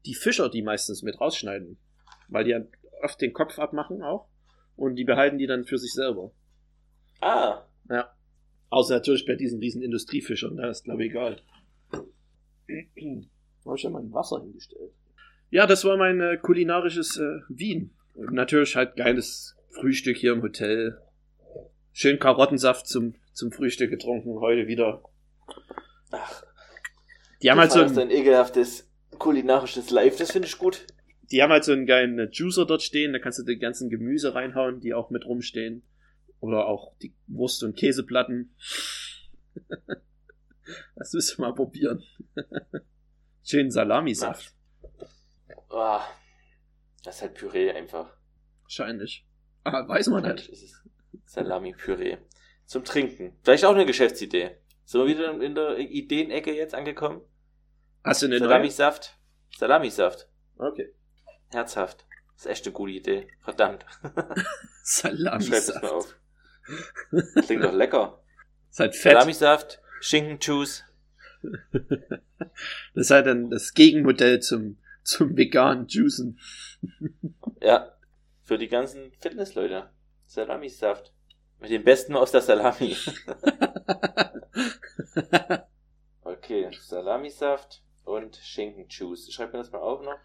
die Fischer die meistens mit rausschneiden. Weil die ja oft den Kopf abmachen auch. Und die behalten die dann für sich selber. Ah, Ja. Außer natürlich bei diesen riesen Industriefischern, da ist glaube ich egal. *clears throat* Wo habe ich ja mein Wasser hingestellt? Ja, das war mein äh, kulinarisches äh, Wien. Und natürlich halt geiles Frühstück hier im Hotel. Schön Karottensaft zum, zum Frühstück getrunken, heute wieder. ach, Die haben halt so ein, ein ekelhaftes kulinarisches Live. Das finde ich gut. die haben halt so einen geilen äh, Juicer dort stehen, da kannst du die ganzen Gemüse reinhauen, die auch mit rumstehen. Oder auch die Wurst- und Käseplatten. *laughs* das müssen wir mal probieren. *laughs* Schön Salamisaft. Ah, das ist halt Püree einfach. Wahrscheinlich. Ah, weiß man ist es Salami-Püree. Zum Trinken. Vielleicht auch eine Geschäftsidee. Sind wir wieder in der Ideenecke jetzt angekommen? Hast du eine neue? Salamisaft. Salamisaft. Okay. Herzhaft. Das ist echt eine gute Idee. Verdammt. *laughs* Schreib das mal Salamisaft. auf. Klingt doch lecker. ist halt fett. Salamisaft, Schinkenjuice. *laughs* Das ist halt dann das Gegenmodell zum, zum veganen Juicen. Ja. Für die ganzen Fitnessleute. Salamisaft. Mit dem Besten aus der Salami. *laughs* Okay, Salamisaft und Schinkenjuice. Schreib mir das mal auf noch.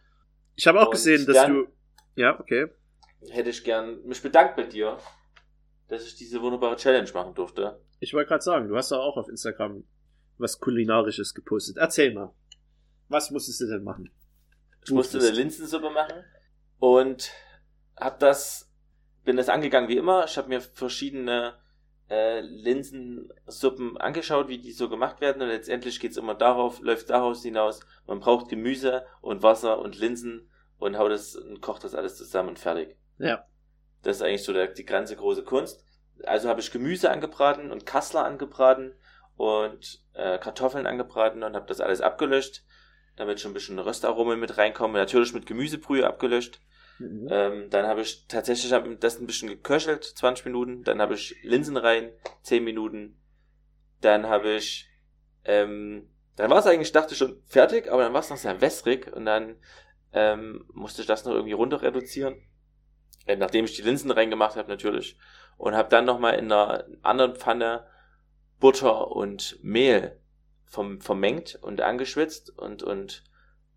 ich habe auch Und gesehen, dass du. Ja, okay. Hätte ich gern mich bedankt bei dir, dass ich diese wunderbare Challenge machen durfte. Ich wollte gerade sagen, du hast doch auch auf Instagram was Kulinarisches gepostet. Erzähl mal. Was musstest du denn machen? Ich musste eine Linsensuppe machen und hab das, bin das angegangen wie immer. Ich habe mir verschiedene äh, Linsensuppen angeschaut, wie die so gemacht werden und letztendlich geht's immer darauf, läuft daraus hinaus, man braucht Gemüse und Wasser und Linsen und haut das und kocht das alles zusammen und fertig. Ja. Das ist eigentlich so der, die ganze große Kunst. Also habe ich Gemüse angebraten und Kassler angebraten und äh, Kartoffeln angebraten und habe das alles abgelöscht, damit schon ein bisschen Röstaromen mit reinkommen. Natürlich mit Gemüsebrühe abgelöscht. Mhm. Ähm, dann habe ich tatsächlich hab das ein bisschen geköchelt, 20 Minuten. Dann habe ich Linsen rein, 10 Minuten. Dann habe ich, ähm, dann war es eigentlich, dachte ich schon fertig, aber dann war es noch sehr wässrig und dann ähm, musste ich das noch irgendwie runter reduzieren. Äh, nachdem ich die Linsen reingemacht habe natürlich. Und habe dann nochmal in einer anderen Pfanne Butter und Mehl vom, vermengt und angeschwitzt und, und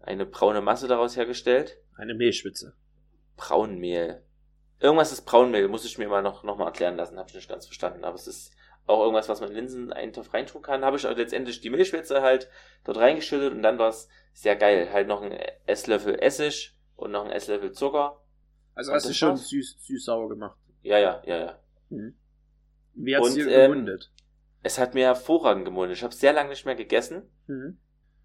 eine braune Masse daraus hergestellt. Eine Mehlschwitze. Braunmehl. Irgendwas ist Braunmehl, muss ich mir mal noch, noch mal erklären lassen, habe ich nicht ganz verstanden. Aber es ist auch irgendwas, was man in Linseneintopf reintun kann. Habe ich auch letztendlich die Mehlschwitze halt dort reingeschüttet und dann war es sehr geil. Halt noch ein Esslöffel Essig und noch ein Esslöffel Zucker. Also hast du schon süß, süß-sauer gemacht. Ja, ja, ja, ja. Mhm. Wie hat's Und, dir ähm, gemundet? Es hat mir hervorragend gemundet. Ich habe sehr lange nicht mehr gegessen Mhm.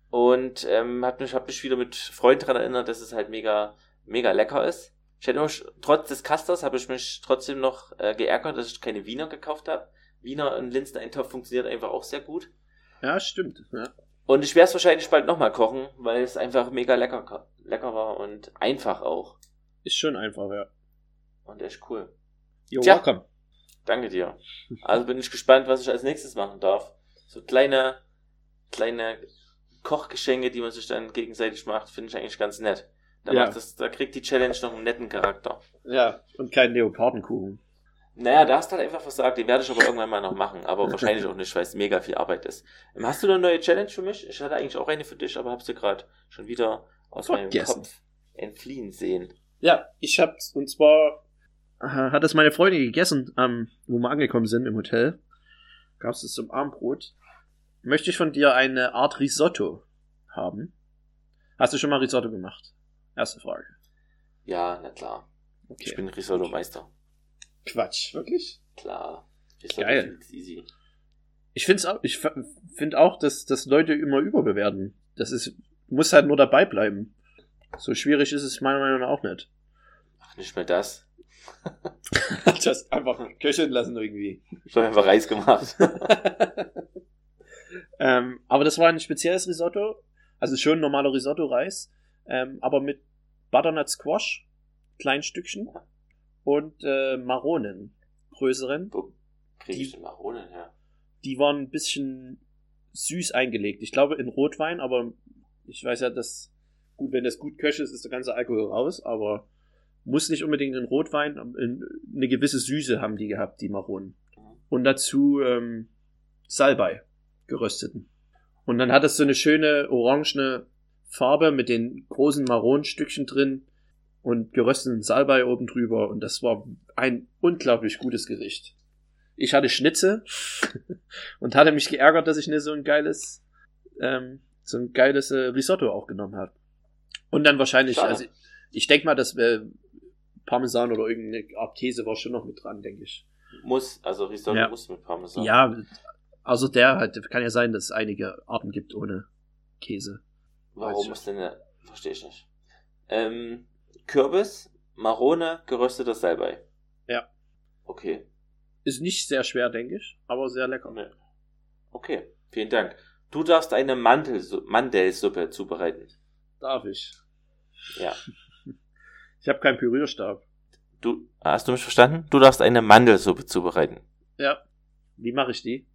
und ähm, hat mich, hab mich wieder mit Freunden daran erinnert, dass es halt mega, mega lecker ist. Ich hätte mich, trotz des Casters habe ich mich trotzdem noch äh, geärgert, dass ich keine Wiener gekauft habe. Wiener und Linseneintopf funktioniert einfach auch sehr gut. Ja, stimmt. Ja. Und ich werde es wahrscheinlich bald nochmal kochen, weil es einfach mega lecker, lecker war und einfach auch. Ist schon einfach, ja. Und echt cool. Jo, Tja. welcome. Danke dir. Also bin ich gespannt, was ich als nächstes machen darf. So kleine, kleine Kochgeschenke, die man sich dann gegenseitig macht, finde ich eigentlich ganz nett. Da, Ja. das, da kriegt die Challenge noch einen netten Charakter. Ja, und kein Leopardenkuchen. Naja, da hast du halt einfach versagt, den werde ich aber irgendwann mal noch machen, aber *laughs* wahrscheinlich auch nicht, weil es mega viel Arbeit ist. Ähm, Hast du eine neue Challenge für mich? Ich hatte eigentlich auch eine für dich, aber hab's dir gerade schon wieder aus Vergessen. meinem Kopf entfliehen sehen. Ja, ich hab's, und zwar hat es meine Freundin gegessen, ähm, wo wir angekommen sind im Hotel. Gab's es zum Abendbrot. Möchte ich von dir eine Art Risotto haben? Hast du schon mal Risotto gemacht? Erste Frage. Ja, na klar. Okay. Ich bin Risotto-Meister. Quatsch. Wirklich? Klar. Risotto Geil. ist easy. Ich find's auch, ich finde auch, dass, dass Leute immer überbewerten. Das ist, muss halt nur dabei bleiben. So schwierig ist es meiner Meinung nach auch nicht. Ach, nicht mehr das. *laughs* das einfach köcheln lassen irgendwie. Ich habe einfach Reis gemacht. *laughs* ähm, aber das war ein spezielles Risotto. Also schon normaler Risotto-Reis. Ähm, aber mit Butternut Squash kleinen Stückchen. Und äh, Maronen, größeren. Wo kriege ich Die- Maronen her? Die waren ein bisschen süß eingelegt. Ich glaube in Rotwein, aber ich weiß ja, dass, gut, wenn das gut köchelt, ist, ist der ganze Alkohol raus, aber muss nicht unbedingt in Rotwein. In, eine gewisse Süße haben die gehabt, die Maronen. Und dazu ähm, Salbei, gerösteten. Und dann hat es so eine schöne orangene Farbe mit den großen Maronenstückchen drin und gerösteten Salbei oben drüber. Und das war ein unglaublich gutes Gericht. Ich hatte Schnitze *laughs* und hatte mich geärgert, dass ich nicht so ein geiles, ähm, so ein geiles äh, Risotto auch genommen habe. Und dann wahrscheinlich, Schade. also ich denke mal, dass äh, Parmesan oder irgendeine Art Käse war schon noch mit dran, denke ich. Muss, also Risotto Ja. muss mit Parmesan. Ja, also der halt, kann ja sein, dass es einige Arten gibt ohne Käse. Warum ist denn der? Verstehe ich nicht. Ähm, Kürbis, Marone, gerösteter Salbei. Ja. Okay. Ist nicht sehr schwer, denke ich, aber sehr lecker. Nee. Okay, vielen Dank. Du darfst eine Mandelsu Mandelsuppe zubereiten. Darf ich. Ja. *laughs* Ich habe keinen Pürierstab. Du, hast du mich verstanden? Du darfst eine Mandelsuppe zubereiten. Ja. Wie mache ich die?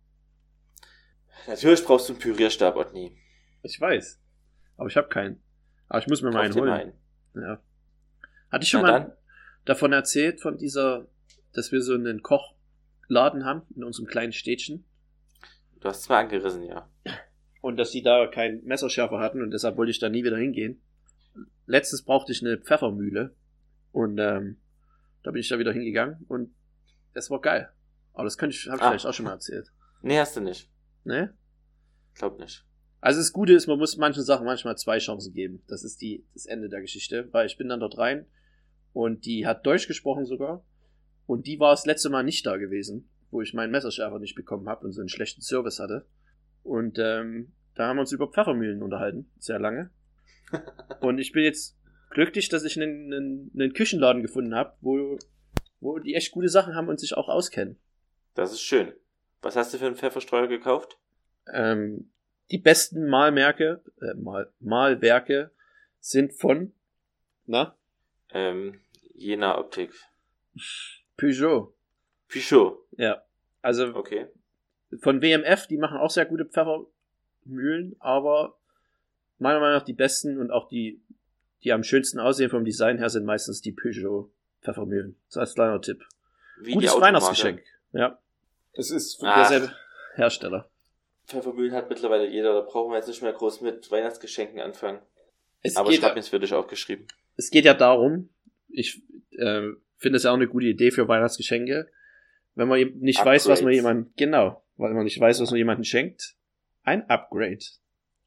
Natürlich brauchst du einen Pürierstab, Otni. Ich weiß. Aber ich habe keinen. Aber ich muss mir mal Kauf einen dir holen. mal einen. Ja. Hatte ich schon Na mal dann. davon erzählt, von dieser, dass wir so einen Kochladen haben in unserem kleinen Städtchen Du hast es mal angerissen, ja. und dass die da keinen Messerschärfer hatten und deshalb wollte ich da nie wieder hingehen. Letztens brauchte ich eine Pfeffermühle und ähm, da bin ich da wieder hingegangen und es war geil. Aber das könnte ich, habe ich Ah. vielleicht auch schon mal erzählt. *laughs* Nee, hast du nicht. Ne? Glaub nicht. Also das Gute ist, man muss manchen Sachen manchmal zwei Chancen geben. Das ist die, das Ende der Geschichte, weil ich bin dann dort rein und die hat Deutsch gesprochen sogar und die war das letzte Mal nicht da gewesen, wo ich meinen Messerschärfer nicht bekommen habe und so einen schlechten Service hatte. Und ähm, da haben wir uns über Pfeffermühlen unterhalten, sehr lange. Und ich bin jetzt glücklich, dass ich einen, einen, einen Küchenladen gefunden habe, wo, wo die echt gute Sachen haben und sich auch auskennen. Das ist schön. Was hast du für einen Pfefferstreuer gekauft? Ähm, die besten Malmerke, äh, Mal, Malwerke sind von, na, Ähm, Jena Optik. Peugeot. Pichot. Ja. Also Okay. von WMF, die machen auch sehr gute Pfeffermühlen, aber meiner Meinung nach die besten und auch die, die am schönsten aussehen vom Design her, sind meistens die Peugeot Pfeffermühlen. Das als kleiner Tipp. Wie Gutes. Weihnachtsgeschenk. Ja. Es ist von Ach. derselbe Hersteller. Pfeffermühlen hat mittlerweile jeder, da brauchen wir jetzt nicht mehr groß mit Weihnachtsgeschenken anfangen. Es Aber ich geht, habe mir es für dich aufgeschrieben. es geht ja darum, ich äh, finde es ja auch eine gute Idee für Weihnachtsgeschenke, wenn man eben nicht weiß, was man Upgrades. jemandem, genau, weil man nicht weiß, was man jemandem schenkt, ein Upgrade.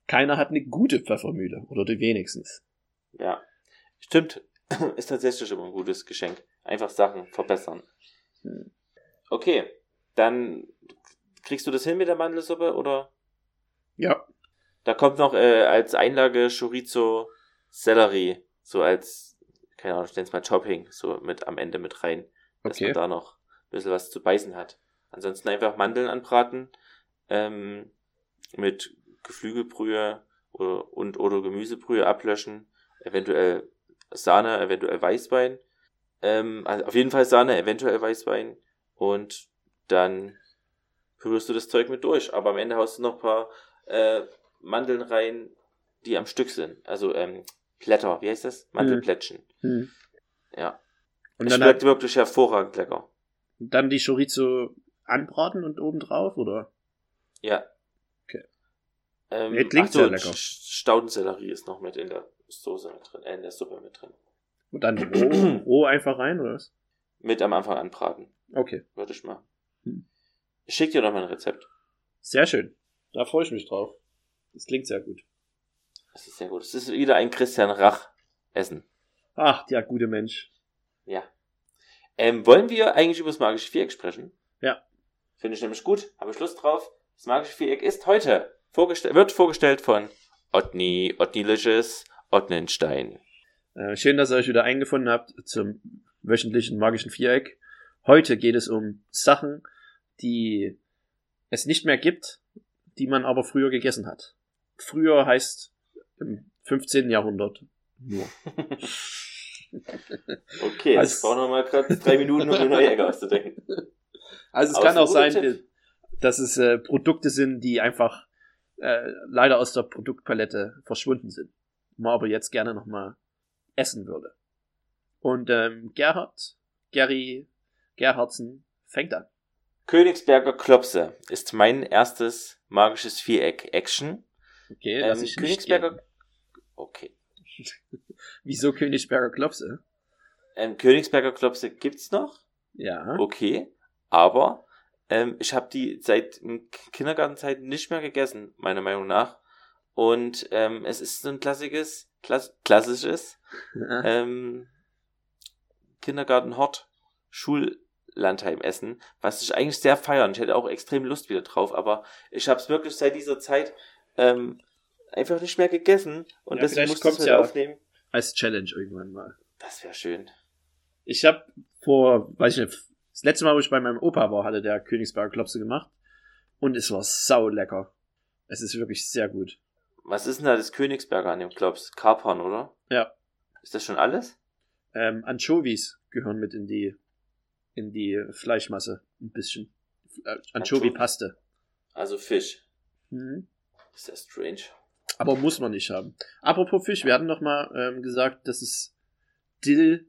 Keiner hat eine gute Pfeffermühle, oder die wenigstens. Ja. Stimmt. *clears throat* Ist tatsächlich immer ein gutes Geschenk. Einfach Sachen verbessern. Hm. Okay. Dann kriegst du das hin mit der Mandelsuppe oder? Ja, Da kommt noch äh, als Einlage Chorizo Sellerie. So als, keine Ahnung, ich nenne es mal Topping. So mit am Ende mit rein. Dass okay. man da noch ein bisschen was zu beißen hat. Ansonsten einfach Mandeln anbraten. Ähm, mit Geflügelbrühe oder, und oder Gemüsebrühe ablöschen. Eventuell Sahne, eventuell Weißwein. Ähm, also auf jeden Fall Sahne, eventuell Weißwein. Und dann pürierst du das Zeug mit durch. Aber am Ende haust du noch ein paar äh, Mandeln rein, die am Stück sind. Also ähm, Plätter, wie heißt das? Mandelplättchen. Hm. Ja. Und Es dann, schmeckt wirklich hervorragend lecker. dann die Chorizo anbraten und oben drauf, oder? Ja. Ähm, Nee, klingt so, sehr lecker. Staudensellerie ist noch mit in der Soße mit drin, äh, in der Suppe mit drin. Und dann *clears throat* roh, roh einfach rein, oder was? Mit am Anfang anbraten, Okay. würde ich mal. Hm. Ich schick dir noch mal ein Rezept. Sehr schön. Da freue ich mich drauf. Das klingt sehr gut. Das ist sehr gut. Es ist wieder ein Christian Rach Essen. Ach, der gute Mensch. Ja. Ähm, wollen wir eigentlich über das magische Viereck sprechen? Ja. Finde ich nämlich gut. Habe ich Lust drauf. Das magische Viereck ist heute vorgestell wird vorgestellt von Otni, Otnilicious, Otnenstein. Äh, schön, dass ihr euch wieder eingefunden habt zum wöchentlichen magischen Viereck. Heute geht es um Sachen, die es nicht mehr gibt, die man aber früher gegessen hat. Früher heißt im 15. Jahrhundert nur. *laughs* Okay, jetzt Also- brauchen wir mal gerade drei Minuten, um eine neue Ecke auszudenken. *laughs* Also es Aber kann auch sein, Tipp. dass es äh, Produkte sind, die einfach äh, leider aus der Produktpalette verschwunden sind. Man aber jetzt gerne nochmal essen würde. Und ähm, Gerhard, Gary, Gerhardsen fängt an. Königsberger Klopse ist mein erstes magisches Viereck Action. Okay, lass Ähm, ich nicht Königsberger. gehen. Okay. *laughs* Wieso Königsberger Klopse? Ähm, Königsberger Klopse gibt's noch. Ja. Okay. Aber ähm, ich habe die seit Kindergartenzeit nicht mehr gegessen, meiner Meinung nach. Und ähm, es ist so ein klassisches, klass klassisches ähm, Kindergarten-Hort Schullandheim-Essen, was ich eigentlich sehr feiern. Ich hätte auch extrem Lust wieder drauf, aber ich habe es wirklich seit dieser Zeit ähm, einfach nicht mehr gegessen und Ja, deswegen vielleicht musste ich es ja. aufnehmen. Als Challenge irgendwann mal. Das wäre schön. Ich habe vor, weiß ich nicht, das letzte Mal, wo ich bei meinem Opa war, hatte der Königsberger Klopse gemacht. Und es war sau lecker. Es ist wirklich sehr gut. Was ist denn da das Königsberger an dem Klops? Kapern, oder? Ja. Ist das schon alles? Ähm, Anchovies gehören mit in die, in die Fleischmasse. Ein bisschen. Äh, Anchovy-Paste. Also Fisch. Mhm. Das ist ja strange. Aber muss man nicht haben. Apropos Fisch, wir hatten noch mal ähm, gesagt, dass es Dill,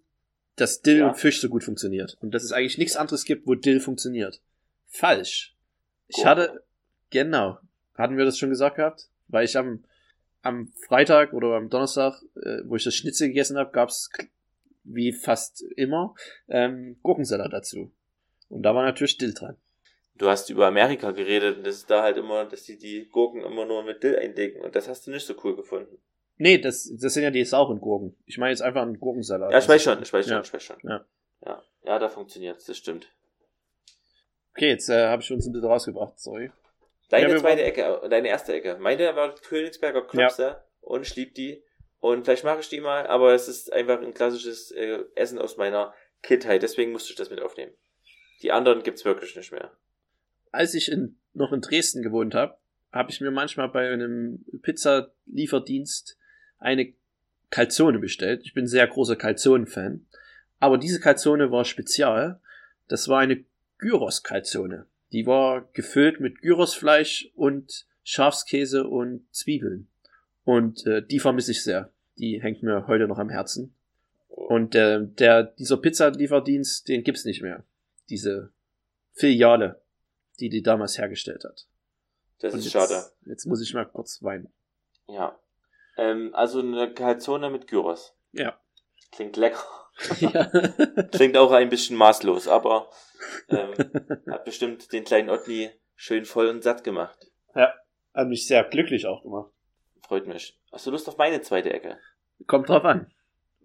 dass Dill Ja. und Fisch so gut funktioniert. Und dass es eigentlich nichts anderes gibt, wo Dill funktioniert. Falsch. Ich hatte, genau, hatten wir das schon gesagt gehabt? Weil ich am, am Freitag oder am Donnerstag, äh, wo ich das Schnitzel gegessen habe, gab's wie fast immer ähm, Gurkensalat dazu. Und da war natürlich Dill dran. Du hast über Amerika geredet und das ist da halt immer, dass die die Gurken immer nur mit Dill eindecken und das hast du nicht so cool gefunden. Nee, das, das sind ja die sauren Gurken. Ich meine jetzt einfach einen Gurkensalat. Ja, ich weiß schon, ich weiß schon, Ja. ich weiß schon. Ja. Ja, ja da funktioniert's, das stimmt. Okay, jetzt äh, habe ich uns ein bisschen rausgebracht, sorry. Deine Ja, zweite Ecke, äh, deine erste Ecke. Meine war Königsberger Klopse und ich lieb die. Und vielleicht mache ich die mal, aber es ist einfach ein klassisches äh, Essen aus meiner Kindheit, deswegen musste ich das mit aufnehmen. Die anderen gibt's wirklich nicht mehr. Als ich in, noch in Dresden gewohnt habe, habe ich mir manchmal bei einem Pizzalieferdienst eine Calzone bestellt. Ich bin sehr großer Calzone-Fan. Aber diese Calzone war spezial. Das war eine Gyros-Calzone. Die war gefüllt mit Gyrosfleisch und Schafskäse und Zwiebeln. Und äh, die vermisse ich sehr. Die hängt mir heute noch am Herzen. Und äh, der, dieser Pizzalieferdienst, den gibt's nicht mehr. Diese Filiale, die die damals hergestellt hat. das Und ist jetzt, schade. Jetzt muss ich mal kurz weinen. Ja. Ähm, also eine Calzone mit Gyros. Ja. Klingt lecker. *laughs* ja. *laughs* Klingt auch ein bisschen maßlos, aber ähm, *laughs* hat bestimmt den kleinen Otni schön voll und satt gemacht. Hat mich sehr glücklich auch gemacht. Freut mich. Hast du Lust auf meine zweite Ecke? Kommt drauf an.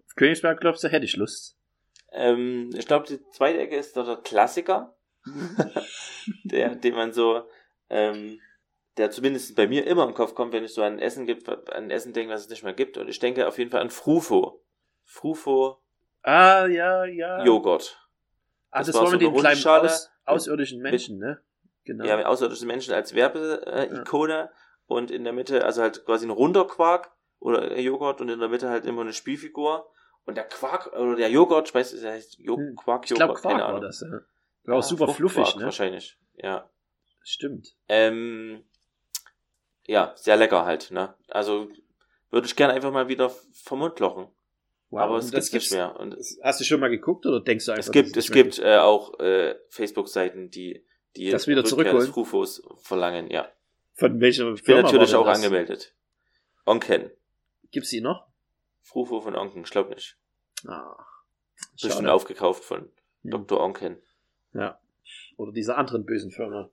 Auf Königsberg Klopse hätte ich Lust. Ähm, ich glaube, die zweite Ecke ist doch der Klassiker, der, den man so, ähm, der zumindest bei mir immer im Kopf kommt, wenn ich so an Essen gibt, an Essen denke, was es nicht mehr gibt. Und ich denke auf jeden Fall an Frufo. Frufo Ah, ja, ja. Joghurt. Ah, das, Das war war so mit den eine kleinen aus, außerirdischen Menschen, ne? Genau. Ja, außerirdische Menschen als Werbeikone und in der Mitte, also halt quasi ein runder Quark oder Joghurt und in der Mitte halt immer eine Spielfigur. Und der Quark oder der Joghurt, ich weiß, es heißt jo Hm. Quark, ich Joghurt, glaube, Quark keine war Ahnung. das, ja. War auch Ja, super Fruchtquark fluffig, ne? Wahrscheinlich, ja. Stimmt. Ähm, ja, sehr lecker halt, ne? Also würde ich gerne einfach mal wieder vom Mund lochen. Wow, aber es gibt nicht mehr. Und Hast du schon mal geguckt oder denkst du einfach? es gibt, es gibt äh, auch äh, Facebook-Seiten, die die Das wieder Rückkehr des zurückholen? Frufos verlangen, ja. Von welcher Ich bin Firma natürlich auch das? angemeldet. Onken. Gibt's die noch? Frufo von Onken, ich glaube nicht. Ah, Bestimmt aufgekauft von Hm. Dr. Onken. Ja. Oder dieser anderen bösen Firma.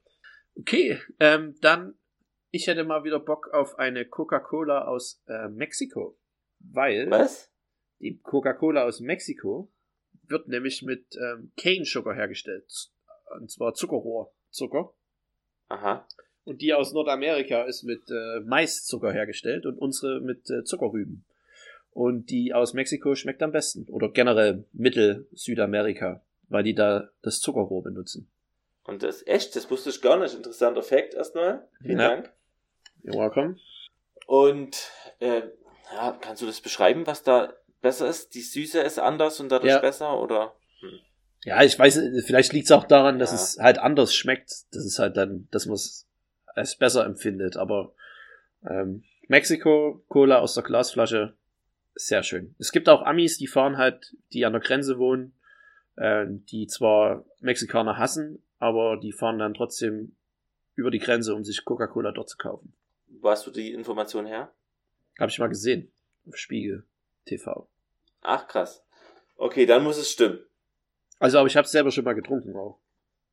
Okay, ähm, dann, ich hätte mal wieder Bock auf eine Coca-Cola aus äh, Mexiko. Weil Was? die Coca-Cola aus Mexiko wird nämlich mit ähm, Cane Sugar hergestellt. Und zwar Zuckerrohrzucker. Aha. Und die aus Nordamerika ist mit äh, Maiszucker hergestellt und unsere mit äh, Zuckerrüben. Und die aus Mexiko schmeckt am besten. Oder generell Mittel-Südamerika, weil die da das Zuckerrohr benutzen. Und das echt, das wusste ich gar nicht. Interessanter Fakt erstmal. Vielen Ja. Dank. You're welcome. Und äh, ja, kannst du das beschreiben, was da besser ist? Die Süße ist anders und dadurch Ja. besser oder? Ja, ich weiß, vielleicht liegt es auch daran, dass Ja. es halt anders schmeckt. Das ist halt dann, dass man es als besser empfindet. Aber ähm, Mexiko, Cola aus der Glasflasche, sehr schön. Es gibt auch Amis, die fahren halt, die an der Grenze wohnen, äh, die zwar Mexikaner hassen, aber die fahren dann trotzdem über die Grenze, um sich Coca-Cola dort zu kaufen. Wo hast du die Information her? Habe ich mal gesehen. Auf Spiegel TV. Ach krass. Okay, dann muss es stimmen. Also, aber ich habe es selber schon mal getrunken auch.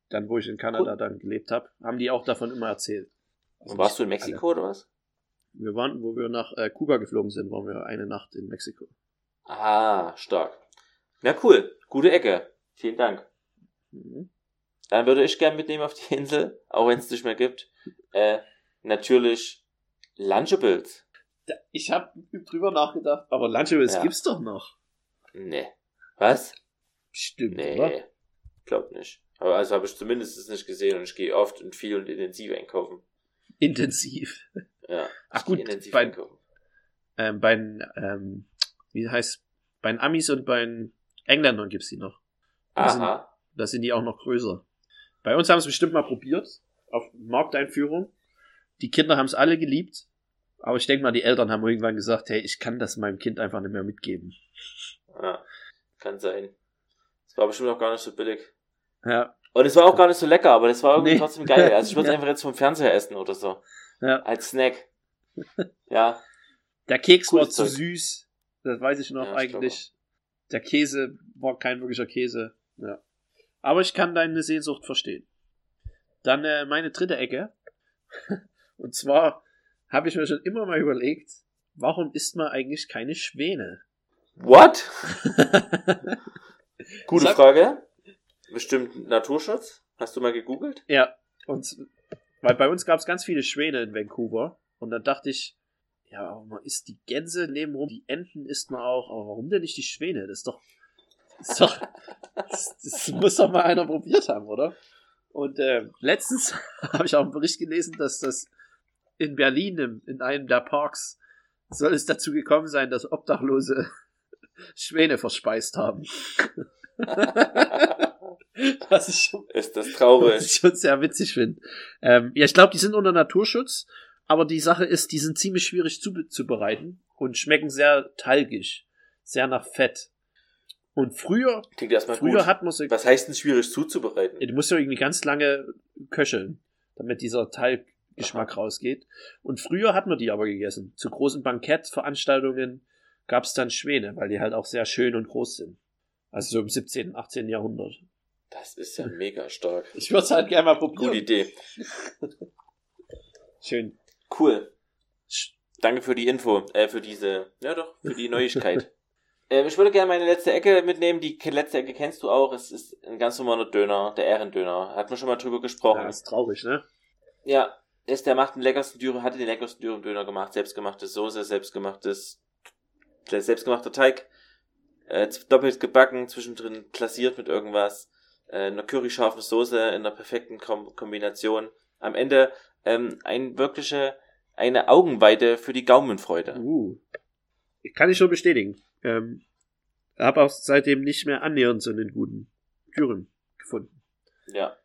Dann, wo ich in Kanada Cool. dann gelebt habe, haben die auch davon immer erzählt. Also Und warst du in Mexiko oder was? alle. Wir waren, wo wir nach äh, Kuba geflogen sind, waren wir eine Nacht in Mexiko. Ah, stark. Na cool. Gute Ecke. Vielen Dank. Mhm. Dann würde ich gern mitnehmen auf die Insel, auch wenn es nicht mehr gibt. Äh, natürlich Lunchables. Da- Ich habe drüber nachgedacht, aber Lunchables Ja. gibt's doch noch. Nee. Was? Stimmt, Nee. oder? Glaub nicht. Aber also habe ich zumindest nicht gesehen und ich gehe oft und viel und intensiv einkaufen. Intensiv. Ja. Ach gut, intensiv bei, einkaufen. ähm, bei ähm, wie heißt, bei den Amis und bei den Engländern gibt's die noch. also- Aha. Da sind die auch noch größer. Bei uns haben es bestimmt mal probiert, auf Markteinführung. Die Kinder haben es alle geliebt. Aber ich denke mal, die Eltern haben irgendwann gesagt, hey, ich kann das meinem Kind einfach nicht mehr mitgeben. Ja. Kann sein. Es war bestimmt auch gar nicht so billig. Ja, Und es war auch gar nicht so lecker, aber das war irgendwie Nee. trotzdem geil. Also ich *laughs* würde es Ja. einfach jetzt vom Fernseher essen oder so. ja. Als Snack. *laughs* Ja. Der Keks war Cooles zu Zeug. süß. Das weiß ich noch Ja, ich eigentlich. Der Käse war kein wirklicher Käse. Ja. Aber ich kann deine Sehnsucht verstehen. Dann äh, meine dritte Ecke. *laughs* Und zwar habe ich mir schon immer mal überlegt, warum isst man eigentlich keine Schwäne? What? *laughs* Gute Sag- Frage. Bestimmt Naturschutz? Hast du mal gegoogelt? Ja, und weil bei uns gab es ganz viele Schwäne in Vancouver und dann dachte ich, ja, aber man isst die Gänse nebenrum, die Enten isst man auch, aber warum denn nicht die Schwäne? Das ist doch, das, ist doch, *laughs* das, das muss doch mal einer probiert haben, oder? Und äh, letztens *laughs* habe ich auch einen Bericht gelesen, dass das in Berlin in einem der Parks soll es dazu gekommen sein, dass Obdachlose *laughs* Schwäne verspeist haben. *laughs* Was ich schon Ist das was ich traurig? schon sehr witzig finde. Ähm, ja, ich glaube, die sind unter Naturschutz, aber die Sache ist, die sind ziemlich schwierig zuzubereiten und schmecken sehr talgig, sehr nach Fett. Und früher, Klingt erstmal früher gut. hat man sie, Was heißt denn schwierig zuzubereiten? du musst ja irgendwie ganz lange köcheln, damit dieser Talggeschmack rausgeht. Und früher hat man die aber gegessen. Zu großen Bankettveranstaltungen gab es dann Schwäne, weil die halt auch sehr schön und groß sind. Also so im 17., 18. Jahrhundert. Das ist ja mega stark. Ich würde es halt gerne mal probieren. Gute Idee. Schön. Cool. Danke für die Info, äh, für diese, ja doch, für die Neuigkeit. *laughs* ähm, ich würde gerne meine letzte Ecke mitnehmen. Die letzte Ecke kennst du auch. Es ist ein ganz normaler Döner, der Ehrendöner. Hat man schon mal drüber gesprochen. Ja, ist traurig, ne? Ja, ist, der macht den leckersten Dürüm, hatte den leckersten Dürüm-Döner gemacht, selbstgemachte Soße, selbstgemachtes, selbstgemachter Teig, äh, doppelt gebacken, zwischendrin glasiert mit irgendwas, äh, einer curryscharfen Soße in einer perfekten Kom Kombination. Am Ende ähm, ein wirkliche, eine Augenweide für die Gaumenfreude. Uh. Kann ich schon bestätigen. Ähm, habe auch seitdem nicht mehr annähernd so einen guten Dürüm gefunden. Ja.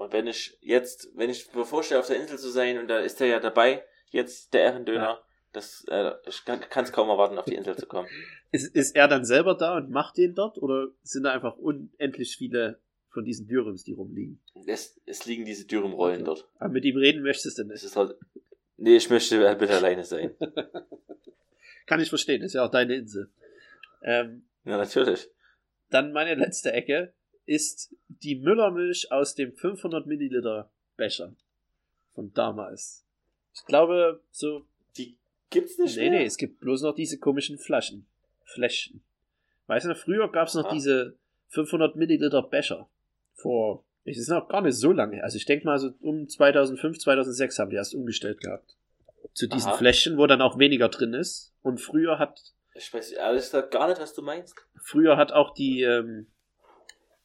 Und wenn ich jetzt, wenn ich mir vorstelle, auf der Insel zu sein und da ist er ja dabei, jetzt der Ehrendöner, Ja. das, äh, ich kann es kaum erwarten, auf die Insel zu kommen. *laughs* Ist, ist er dann selber da und macht den dort oder sind da einfach unendlich viele von diesen Dürüms, die rumliegen? Es, es liegen diese Dürümrollen Okay. dort. Aber mit ihm reden möchtest du Es nicht. ist halt, nee, ich möchte halt bitte alleine sein. *laughs* Kann ich verstehen, ist ja auch deine Insel. Ähm, Ja, natürlich. dann meine letzte Ecke ist die Müllermilch aus dem 500 Milliliter Becher von damals. Ich glaube, so Die gibt's nicht Nee, mehr? nee, es gibt bloß noch diese komischen Flaschen. Fläschchen. Weißt du, früher gab es noch Ah. diese 500 Milliliter Becher. Vor, es ist noch gar nicht so lange. Also ich denke mal so um 2005, 2006 haben die erst umgestellt gehabt. Zu diesen Aha. Fläschchen, wo dann auch weniger drin ist. Und früher hat, Ich weiß ehrlich gesagt gar nicht, was du meinst. früher hat auch die, ähm,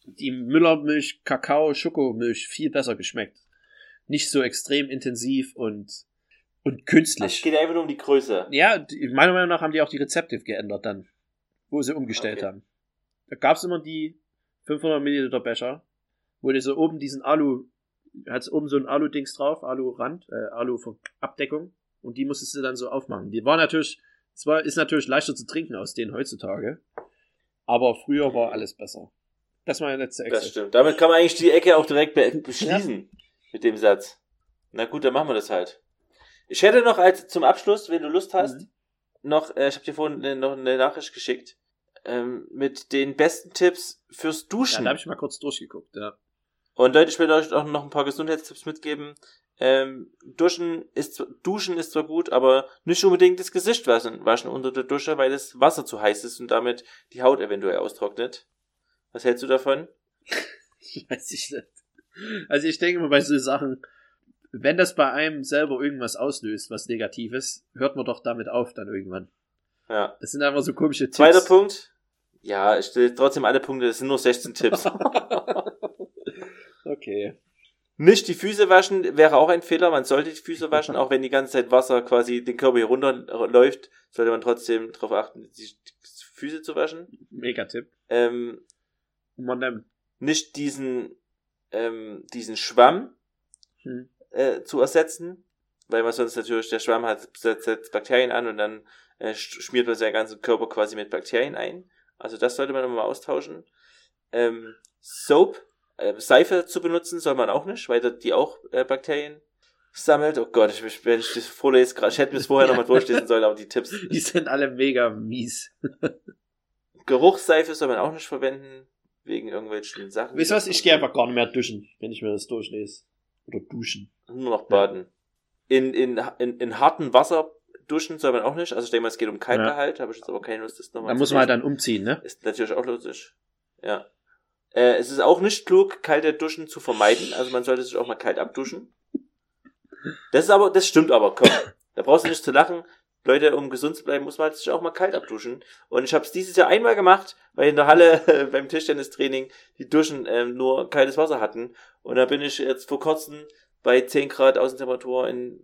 die Müllermilch, Kakao, Schokomilch viel besser geschmeckt. Nicht so extrem intensiv und, und Es künstlich. geht einfach nur um die Größe. Ja, die- meiner Meinung nach haben die auch die Rezepte geändert dann. wo sie umgestellt Okay. haben. Da gab's immer die 500 Milliliter Becher, wo du so oben diesen Alu, hat's oben so ein Alu-Dings drauf, Alu-Rand, äh, Alu-Abdeckung und die musstest du dann so aufmachen. Die war natürlich, es war, ist natürlich leichter zu trinken aus denen heutzutage, aber früher war alles besser. Das war meine letzte Das Excel. stimmt. Damit kann man eigentlich die Ecke auch direkt be beschließen. Mit dem Satz. Na gut, dann machen wir das halt. Ich hätte noch als zum Abschluss, wenn du Lust hast, Mhm. noch, äh, ich habe dir vorhin äh, noch eine Nachricht geschickt, ähm, mit den besten Tipps fürs Ja, Duschen. da habe ich mal kurz durchgeguckt, ja. Und Leute, ich will euch auch noch ein paar Gesundheitstipps mitgeben. Ähm, Duschen ist, zwar- Duschen ist zwar gut, aber nicht unbedingt das Gesicht waschen, waschen unter der Dusche, weil das Wasser zu heiß ist und damit die Haut eventuell austrocknet. Was hältst du davon? *laughs* Weiß ich nicht. Also ich denke mal bei so Sachen, wenn das bei einem selber irgendwas auslöst, was Negatives, hört man doch damit auf dann irgendwann. Ja. Das sind einfach so komische Tipps. Zweiter Punkt. Ja, ich stelle trotzdem alle Punkte, es sind nur 16 Tipps. *laughs* *laughs* Okay. Nicht die Füße waschen wäre auch ein Fehler. Man sollte die Füße waschen, auch wenn die ganze Zeit Wasser quasi den Körper hier runterläuft, sollte man trotzdem darauf achten, die Füße zu waschen. Mega-Tipp. Ähm, Und man dann, nicht diesen, ähm, diesen Schwamm hm, äh, zu ersetzen, weil man sonst natürlich, der Schwamm hat setzt, Bakterien an und dann äh, sch- schmiert man seinen ganzen Körper quasi mit Bakterien ein. Also das sollte man immer austauschen. Ähm, Soap, äh, Seife zu benutzen soll man auch nicht, weil die auch äh, Bakterien sammelt. Oh Gott, ich, wenn ich das vorlese, ich hätte mir das vorher *laughs* nochmal durchlesen sollen, aber die Tipps. die sind alle mega mies. Geruchsseife soll man auch nicht verwenden, wegen irgendwelchen Sachen. Weißt du was, ich gehe einfach gar nicht mehr duschen, wenn ich mir das durchlese. Oder duschen. Nur noch baden. In, in, in, in hartem Wasser duschen soll man auch nicht. Also ich denke mal, es geht um Kaltgehalt, habe ich jetzt aber keine Lust, das nochmal Da muss man halt dann umziehen, ne? Ist natürlich auch logisch. Ja. Äh, es ist auch nicht klug, kalte Duschen zu vermeiden. Also man sollte sich auch mal kalt abduschen. Das ist aber, das stimmt aber, komm. Da brauchst du nicht zu lachen. Leute, um gesund zu bleiben, muss man sich auch mal kalt abduschen. Und ich habe es dieses Jahr einmal gemacht, weil in der Halle *laughs* äh, beim Tischtennistraining die Duschen ähm, nur kaltes Wasser hatten. Und da bin ich jetzt vor kurzem bei 10 Grad Außentemperatur in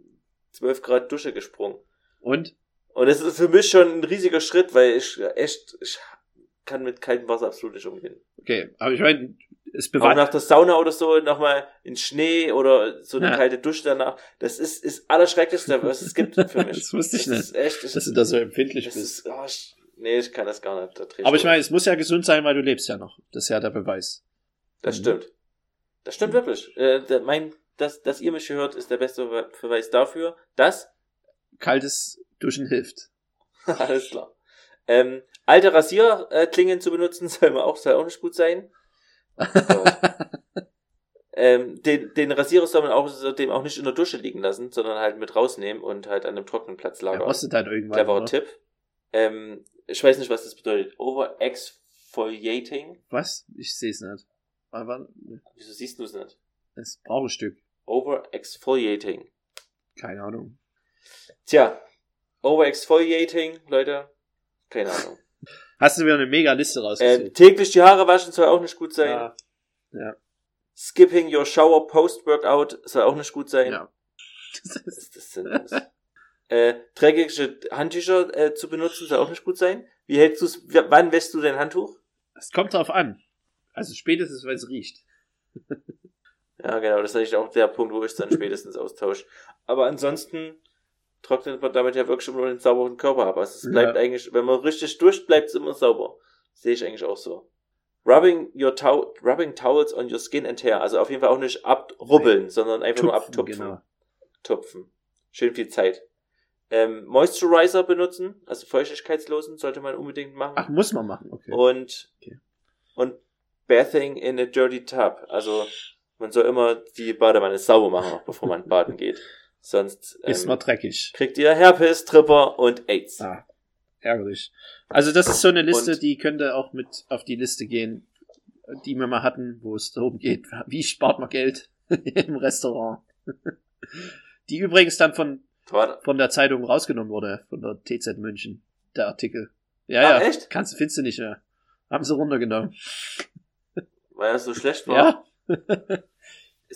12 Grad Dusche gesprungen. Und? Und das ist für mich schon ein riesiger Schritt, weil ich echt, ich kann mit kaltem Wasser absolut nicht umgehen. Okay, aber ich meine, es Auch bewahrt. nach der Sauna oder so nochmal in Schnee oder so eine Ja. kalte Dusche danach. Das ist, ist allerschrecklichste, was es gibt für *laughs* mich. Das wusste ich das ist echt, das, dass du da so empfindlich das bist. ist, oh, ich, nee, ich kann das gar nicht. Da Aber ich meine, es muss ja gesund sein, weil du lebst ja noch. Das ist ja der Beweis. Das Mhm. stimmt. Das stimmt wirklich. Äh, der, mein, dass, dass ihr mich hört, ist der beste Be- Beweis dafür, dass Kaltes Duschen hilft. *laughs* Alles klar. Ähm, alte Rasierklingen zu benutzen *laughs* soll auch, soll auch nicht gut sein. *laughs* Ähm, den, den Rasierer soll man außerdem auch nicht in der Dusche liegen lassen, sondern halt mit rausnehmen und halt an einem trockenen Platz Der lagern. rostet halt irgendwann. Cleverer oder? Tipp. Ähm, ich weiß nicht, was das bedeutet. Over-exfoliating. Was? Ich sehe es nicht. Aber Wieso siehst du es nicht? das brauche ein Stück. Over-exfoliating. Keine Ahnung. Tja, Over-exfoliating, Leute. Keine Ahnung. Hast du wieder eine mega Liste Ähm, rausgesucht? täglich die Haare waschen soll auch nicht gut sein. ja. ja. Skipping your shower post-workout soll auch nicht gut sein. ja. *laughs* Was ist das denn? los? äh, dreckige Handtücher äh, zu benutzen soll auch nicht gut sein. Wie hältst du es? Wann wäschst du dein Handtuch? Es kommt drauf an. Also spätestens, weil es riecht. *laughs* Ja, genau, das ist eigentlich auch der Punkt, wo ich es dann spätestens austausche. Aber ansonsten trocknet man damit ja wirklich immer nur den sauberen Körper ab. Also es bleibt Ja. eigentlich, wenn man richtig duscht, bleibt es immer sauber. Sehe ich eigentlich auch so. Rubbing your tow rubbing towels on your skin and hair. Also auf jeden Fall auch nicht abrubbeln, sondern einfach nur Tupfen, abtupfen. genau. Tupfen. Schön viel Zeit. Ähm, Moisturizer benutzen, also Feuchtigkeitslosen sollte man unbedingt machen. Ach, muss man machen, okay. Und, Okay. und Bathing in a dirty tub. Also man soll immer die Badewanne sauber machen, bevor man baden geht. Sonst Ist ähm, mal dreckig. kriegt ihr Herpes, Tripper und AIDS. Ah, ärgerlich. Also das ist so eine Liste, Und- die könnte auch mit auf die Liste gehen, die wir mal hatten, wo es darum geht, *laughs* wie spart man Geld *laughs* im Restaurant. *laughs* Die übrigens dann von, von der Zeitung rausgenommen wurde, von der TZ München, der Artikel. Ja, Ah, ja. echt? Kannst, findest du nicht mehr. Haben sie runtergenommen. Weil das so schlecht war. Ja.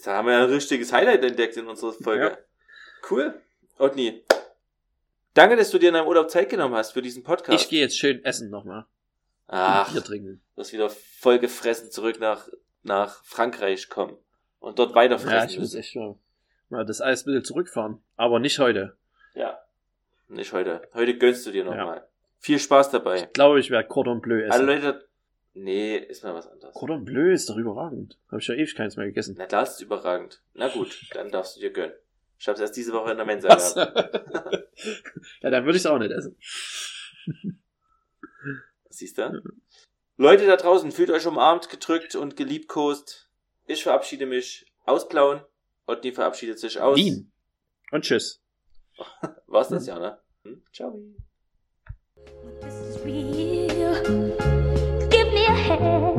Da haben wir ja ein richtiges Highlight entdeckt in unserer Folge. Ja. Cool. Otni. Danke, dass du dir in deinem Urlaub Zeit genommen hast für diesen Podcast. Ich gehe jetzt schön essen nochmal. Ach, Bier trinken. du wirst wieder voll gefressen zurück nach, nach Frankreich kommen und dort weiter Ja, fressen ich muss echt mal, mal das Eis ein bisschen zurückfahren. Aber nicht heute. Ja. Nicht heute. Heute gönnst du dir Ja. nochmal. Viel Spaß dabei. Ich glaube, ich werde Cordon Bleu essen. Alle Leute. Nee, ist mal was anderes. Cordon Bleu ist doch überragend. Habe ich ja ewig keins mehr gegessen. Na, da ist überragend. Na gut, dann darfst du dir gönnen. Ich hab's erst diese Woche in der Mensa Was? gehabt. *laughs* ja, dann würde ich es auch nicht essen. Siehst du? Leute da draußen, fühlt euch umarmt, gedrückt und geliebkost. Ich verabschiede mich aus Plauen. Otni verabschiedet sich aus. Wien. Und tschüss. *laughs* War's das ja, ne? Hm? Ciao. This is real. Give me a hand.